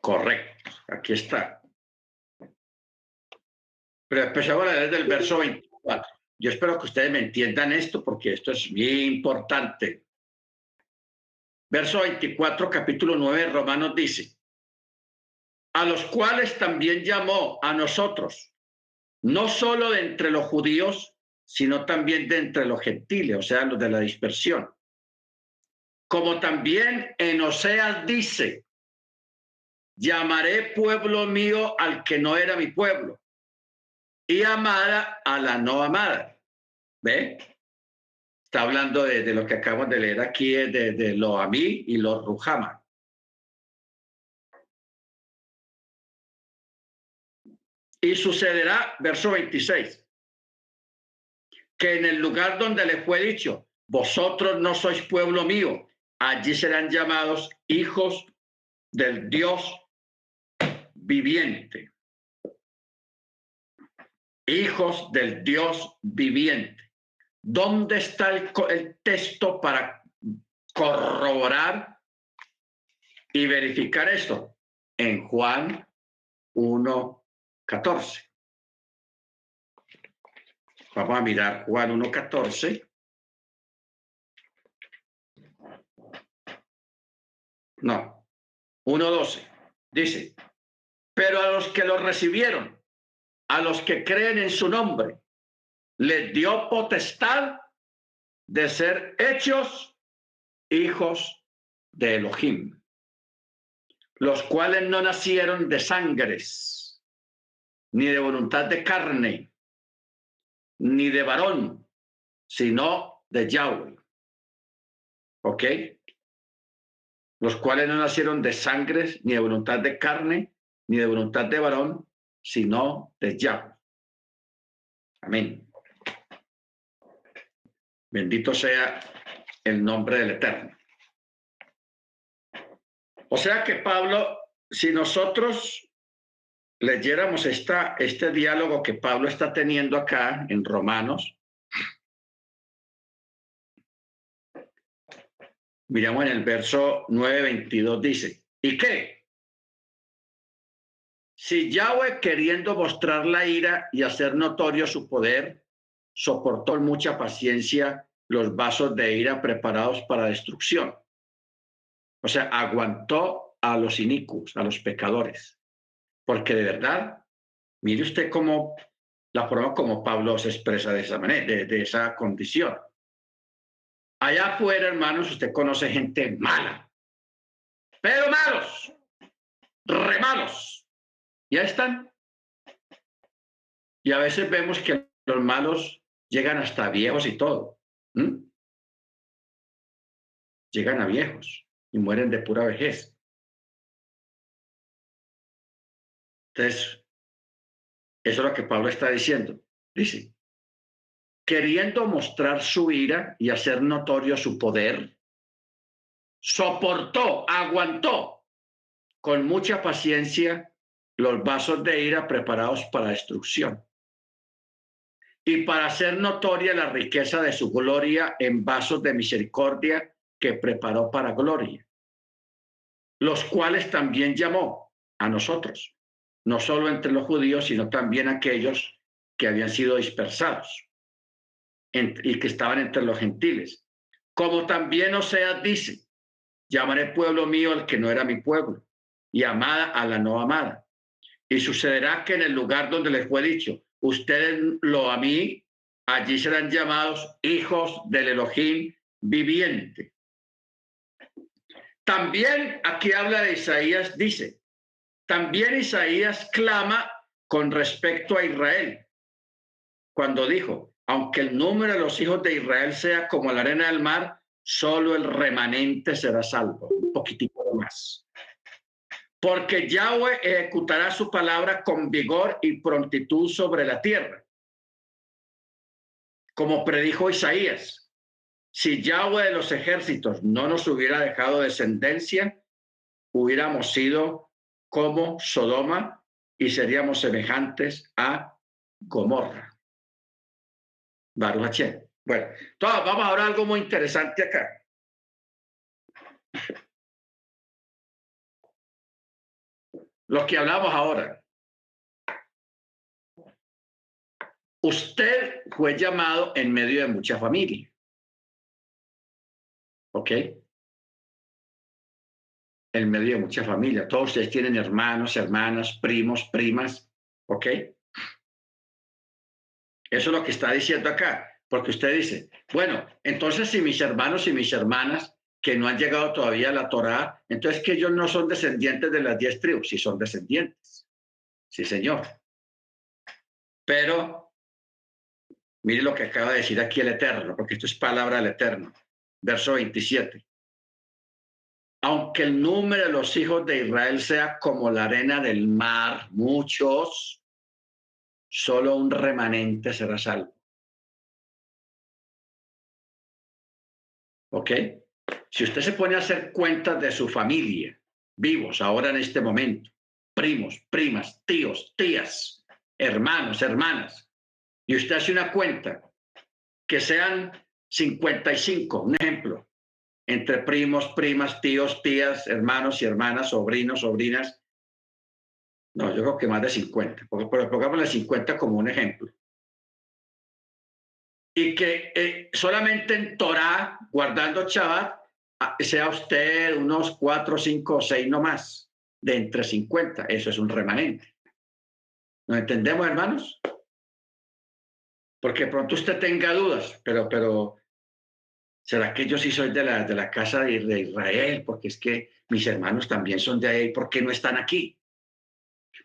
Correcto, aquí está. Pero empezamos a leer del verso 24. Yo espero que ustedes me entiendan esto porque esto es muy importante. Verso 24, capítulo 9 Romanos dice, a los cuales también llamó a nosotros, no solo de entre los judíos, sino también de entre los gentiles, o sea, los de la dispersión. Como también en Oseas dice, llamaré pueblo mío al que no era mi pueblo y amada a la no amada. ¿Ve? Está hablando de, lo que acabamos de leer aquí, de, de lo a mí y lo rujama. Y sucederá, verso 26, que en el lugar donde le fue dicho, vosotros no sois pueblo mío, allí serán llamados hijos del Dios viviente. Hijos del Dios viviente. ¿Dónde está el, texto para corroborar y verificar esto? En Juan 1, 14. Vamos a mirar Juan 1, 14. No, 1, 12. Dice, pero a los que lo recibieron, a los que creen en su nombre, les dio potestad de ser hechos hijos de Elohim, los cuales no nacieron de sangres, ni de voluntad de carne, ni de varón, sino de Yahweh. ¿Ok? Los cuales no nacieron de sangres, ni de voluntad de carne, ni de voluntad de varón, sino de Yahweh. Amén. Bendito sea el nombre del Eterno. O sea que Pablo, si nosotros leyéramos esta, este diálogo que Pablo está teniendo acá en Romanos, miramos en el verso 9:22 dice, ¿y qué? Si Yahweh, queriendo mostrar la ira y hacer notorio su poder, soportó mucha paciencia los vasos de ira preparados para destrucción. O sea, aguantó a los inicuos, a los pecadores. Porque de verdad, mire usted cómo la forma como Pablo se expresa de esa manera, de, de esa condición. Allá afuera, hermanos, usted conoce gente mala, pero malos, re malos ya están. Y a veces vemos que los malos llegan hasta viejos y todo. Llegan a viejos y mueren de pura vejez. Entonces, eso es lo que Pablo está diciendo. Dice, queriendo mostrar su ira y hacer notorio su poder, soportó, aguantó con mucha paciencia los vasos de ira preparados para destrucción y para hacer notoria la riqueza de su gloria en vasos de misericordia que preparó para gloria, los cuales también llamó a nosotros, no solo entre los judíos, sino también aquellos que habían sido dispersados y que estaban entre los gentiles. Como también Oseas dice, llamaré pueblo mío al que no era mi pueblo y amada a la no amada y sucederá que en el lugar donde les fue dicho, ustedes lo a mí, allí serán llamados hijos del Elohim viviente. También aquí habla de Isaías, dice, también Isaías clama con respecto a Israel, cuando dijo, aunque el número de los hijos de Israel sea como la arena del mar, solo el remanente será salvo, un poquitico más. Porque Yahweh ejecutará su palabra con vigor y prontitud sobre la tierra. Como predijo Isaías, si Yahweh de los ejércitos no nos hubiera dejado descendencia, hubiéramos sido como Sodoma y seríamos semejantes a Gomorra. Baruch Bueno, vamos a hablar algo muy interesante acá. Lo que hablamos ahora. Usted fue llamado en medio de mucha familia. ¿Ok? En medio de mucha familia. Todos ustedes tienen hermanos, hermanas, primos, primas. ¿Ok? Eso es lo que está diciendo acá, porque usted dice, bueno, entonces si mis hermanos y mis hermanas que no han llegado todavía a la Torá, entonces que ellos no son descendientes de las diez tribus, sí son descendientes. Sí, señor. Pero mire lo que acaba de decir aquí el Eterno, porque esto es palabra del Eterno. Verso 27. Aunque el número de los hijos de Israel sea como la arena del mar, muchos, solo un remanente será salvo. ¿Ok? Si usted se pone a hacer cuentas de su familia, vivos ahora en este momento, primos, primas, tíos, tías, hermanos, hermanas, y usted hace una cuenta que sean 55, un ejemplo, entre primos, primas, tíos, tías, hermanos y hermanas, sobrinos, sobrinas, no, yo creo que más de 50, porque pongámosle 50 como un ejemplo. Y que eh, solamente en Torah, guardando Shabbat, sea usted unos 4, 5 o 6 no más, de entre 50. Eso es un remanente. ¿Nos entendemos, hermanos? Porque pronto usted tenga dudas, pero, pero, ¿será que yo sí soy de la, de la casa de, Israel? Porque es que mis hermanos también son de ahí, ¿por qué no están aquí?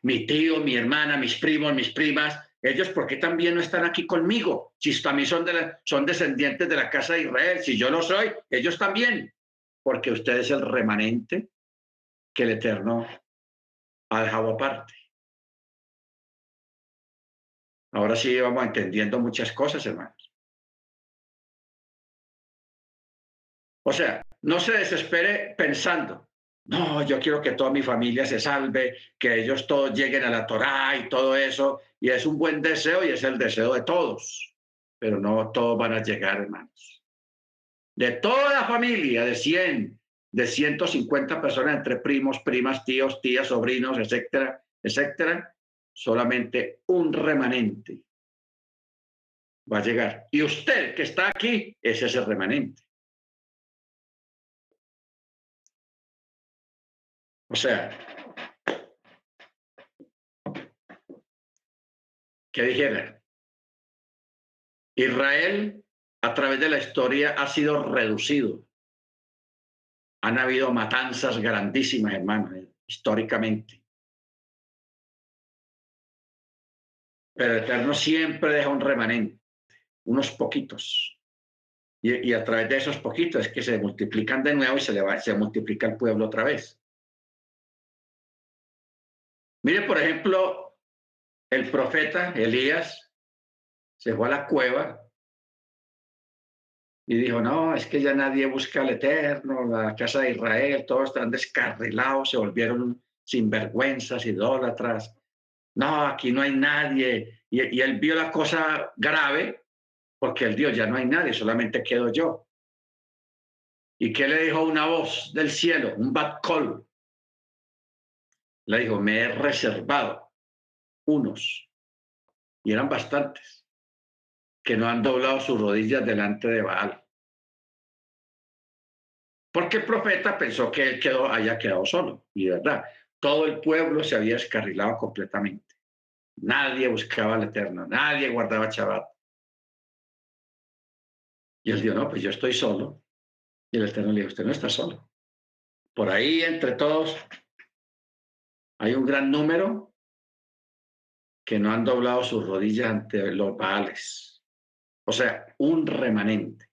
mi tío, mi hermana, mis primos, mis primas, ellos, ¿por qué también no están aquí conmigo? Si también son, de son descendientes de la casa de Israel, si yo no soy, ellos también, porque usted es el remanente que el Eterno ha dejado aparte. Ahora sí vamos entendiendo muchas cosas, hermanos. O sea, no se desespere pensando, no, yo quiero que toda mi familia se salve, que ellos todos lleguen a la Torá y todo eso. Y es un buen deseo y es el deseo de todos, pero no todos van a llegar, hermanos. De toda la familia, de 100, de 150 personas, entre primos, primas, tíos, tías, sobrinos, etcétera, etcétera, solamente un remanente va a llegar. Y usted que está aquí es ese remanente. O sea, que dijera, Israel a través de la historia ha sido reducido. Han habido matanzas grandísimas, hermanos, históricamente. Pero el Eterno siempre deja un remanente, unos poquitos. Y, a través de esos poquitos es que se multiplican de nuevo y se, le va, se multiplica el pueblo otra vez. Mire, por ejemplo, el profeta Elías se fue a la cueva y dijo, no, es que ya nadie busca al Eterno, la casa de Israel, todos están descarrilados, se volvieron sinvergüenzas, idólatras. No, aquí no hay nadie. Y, y él vio la cosa grave porque el Dios ya no hay nadie, solamente quedo yo. ¿Y qué le dijo una voz del cielo? Un bat call le dijo, me he reservado unos, y eran bastantes, que no han doblado sus rodillas delante de Baal. Porque el profeta pensó que él quedó, haya quedado solo, y de verdad, todo el pueblo se había escarrilado completamente. Nadie buscaba al Eterno, nadie guardaba Shabbat. Y él dijo, no, pues yo estoy solo. Y el Eterno le dijo, usted no está solo. Por ahí, entre todos, hay un gran número que no han doblado sus rodillas ante los baales. O sea, un remanente.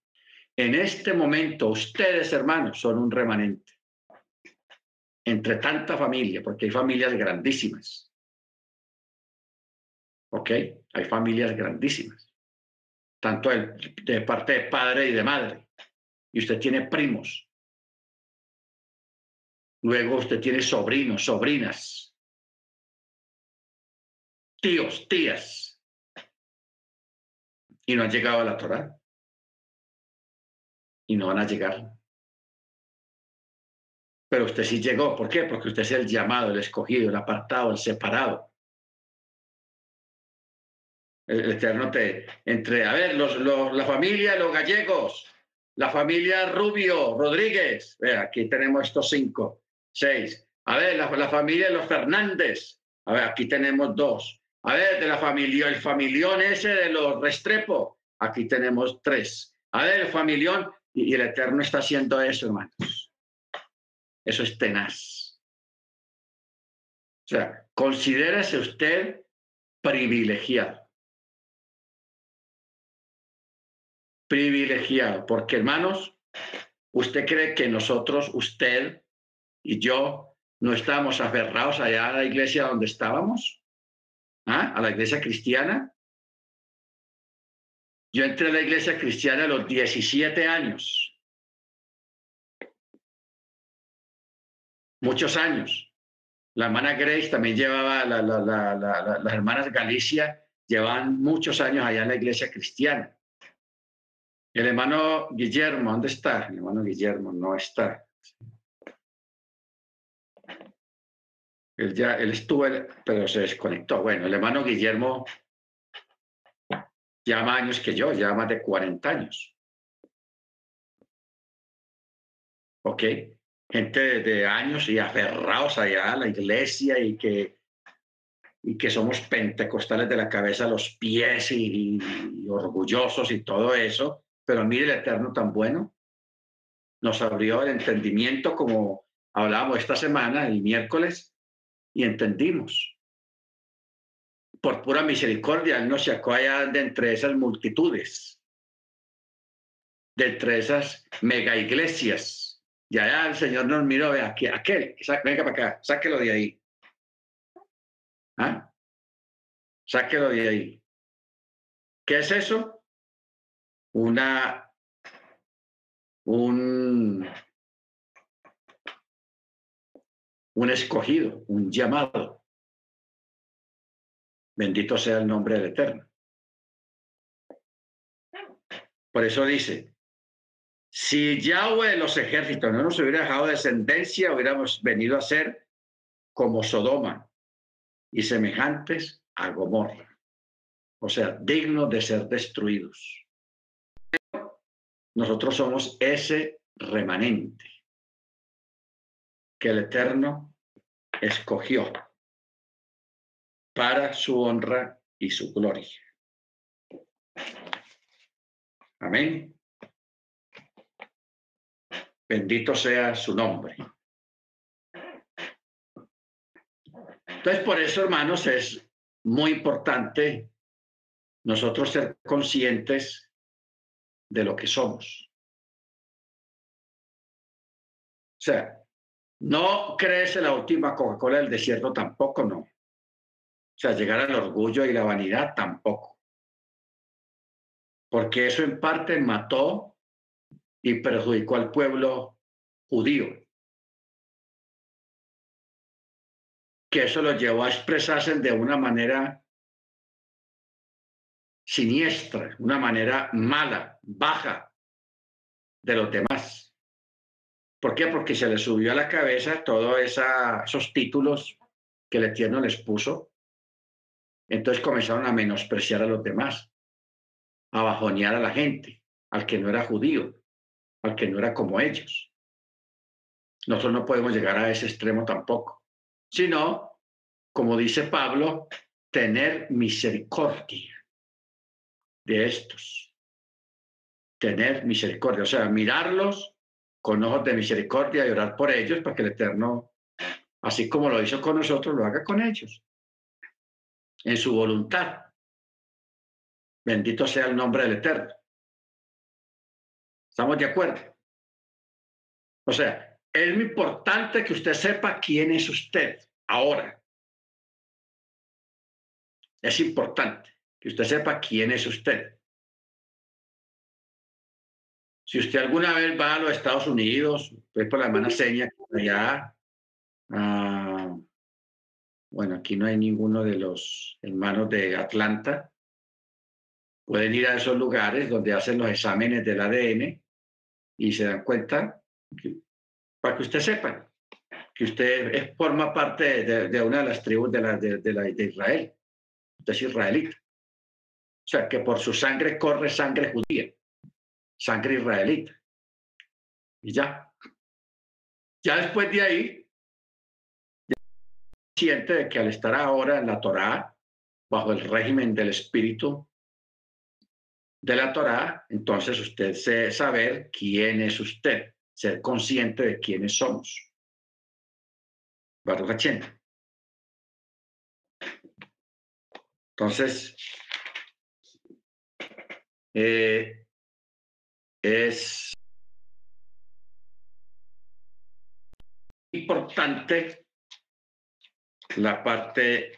En este momento, ustedes, hermanos, son un remanente. Entre tanta familia, porque hay familias grandísimas. ¿Ok? Hay familias grandísimas. Tanto de parte de padre y de madre. Y usted tiene primos. Luego usted tiene sobrinos, sobrinas tíos, tías, y no han llegado a la Torah. Y no van a llegar. Pero usted sí llegó. ¿Por qué? Porque usted es el llamado, el escogido, el apartado, el separado. El, Eterno te entre, a ver, los, la familia, los gallegos, la familia Rubio, Rodríguez. Ve, aquí tenemos estos cinco, seis. A ver, la, la familia de los Fernández. A ver, aquí tenemos dos. A ver, de la familia, el familión ese de los Restrepo, aquí tenemos tres. A ver, el familión, y, el Eterno está haciendo eso, hermanos. Eso es tenaz. O sea, considérese usted privilegiado. Privilegiado, porque hermanos, usted cree que nosotros, usted y yo, no estamos aferrados allá a la iglesia donde estábamos. ¿Ah? a la iglesia cristiana. Yo entré a la iglesia cristiana a los 17 años. Muchos años. La hermana Grace también llevaba, las hermanas Galicia llevaban muchos años allá en la iglesia cristiana. El hermano Guillermo, ¿dónde está? El hermano Guillermo no está. Él ya, él estuvo, pero se desconectó. Bueno, el hermano Guillermo ya más años que yo, ya más de 40 años. ¿Ok? Gente de, años y aferrados allá a la iglesia y que, y que somos pentecostales de la cabeza a los pies y, y orgullosos y todo eso. Pero mire el Eterno tan bueno. Nos abrió el entendimiento como hablábamos esta semana, el miércoles, y entendimos. Por pura misericordia, Él nos sacó allá de entre esas multitudes, de entre esas mega iglesias. Y allá el Señor nos miró, ve aquí, aquel, venga para acá, sáquelo de ahí. ¿Ah? Sáquelo de ahí. ¿Qué es eso? Una, un, un escogido, un llamado. Bendito sea el nombre del Eterno. Por eso dice, si Yahweh los ejércitos no nos hubiera dejado descendencia, hubiéramos venido a ser como Sodoma y semejantes a Gomorra. O sea, dignos de ser destruidos. nosotros somos ese remanente que el Eterno escogió para su honra y su gloria. Amén. Bendito sea su nombre. Entonces, por eso, hermanos, es muy importante nosotros ser conscientes de lo que somos. O sea, no crece la última Coca-Cola del desierto tampoco, no. O sea, llegar al orgullo y la vanidad tampoco. Porque eso en parte mató y perjudicó al pueblo judío. Que eso lo llevó a expresarse de una manera siniestra, una manera mala, baja de los demás. ¿Por qué? Porque se les subió a la cabeza todos esos títulos que el Eterno les puso. Entonces comenzaron a menospreciar a los demás, a bajonear a la gente, al que no era judío, al que no era como ellos. Nosotros no podemos llegar a ese extremo tampoco, sino, como dice Pablo, tener misericordia de estos. Tener misericordia, o sea, mirarlos con ojos de misericordia y orar por ellos para que el Eterno, así como lo hizo con nosotros, lo haga con ellos. en su voluntad. Bendito sea el nombre del Eterno. ¿Estamos de acuerdo? O sea, es muy importante que usted sepa quién es usted ahora. Es importante que usted sepa quién es usted. Si usted alguna vez va a los Estados Unidos, pues por la hermana seña, allá, ah, bueno, aquí no hay ninguno de los hermanos de Atlanta, pueden ir a esos lugares donde hacen los exámenes del ADN y se dan cuenta, para que usted sepa, que usted forma parte de, una de las tribus de, de Israel, usted es israelita. O sea, que por su sangre corre sangre judía sangre israelita. Y ya. Ya después de ahí, siente de que al estar ahora en la Torá, bajo el régimen del espíritu de la Torá, entonces usted se saber quién es usted, ser consciente de quiénes somos. Baruch Entonces, eh, es importante la parte,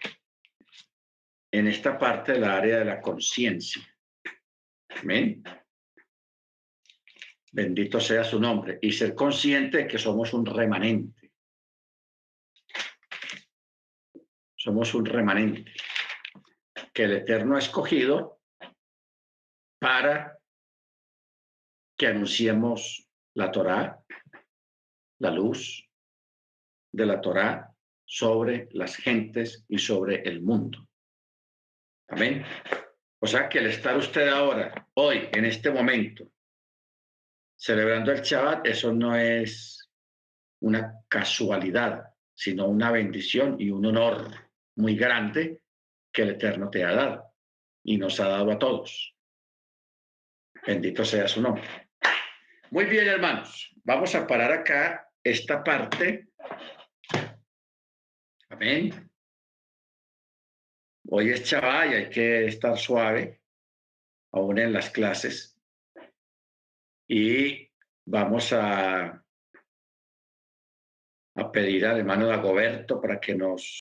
en esta parte del área de la conciencia. Amén. Bendito sea su nombre. Y ser consciente que somos un remanente. Somos un remanente que el Eterno ha escogido para que anunciemos la Torá, la luz de la Torá sobre las gentes y sobre el mundo. Amén. O sea que el estar usted ahora, hoy, en este momento, celebrando el Shabbat, eso no es una casualidad, sino una bendición y un honor muy grande que el Eterno te ha dado y nos ha dado a todos. Bendito sea su nombre. Muy bien, hermanos. Vamos a parar acá esta parte. Amén. Hoy es chaval y hay que estar suave, aún en las clases. Y vamos a, a pedir al hermano Dagoberto para que nos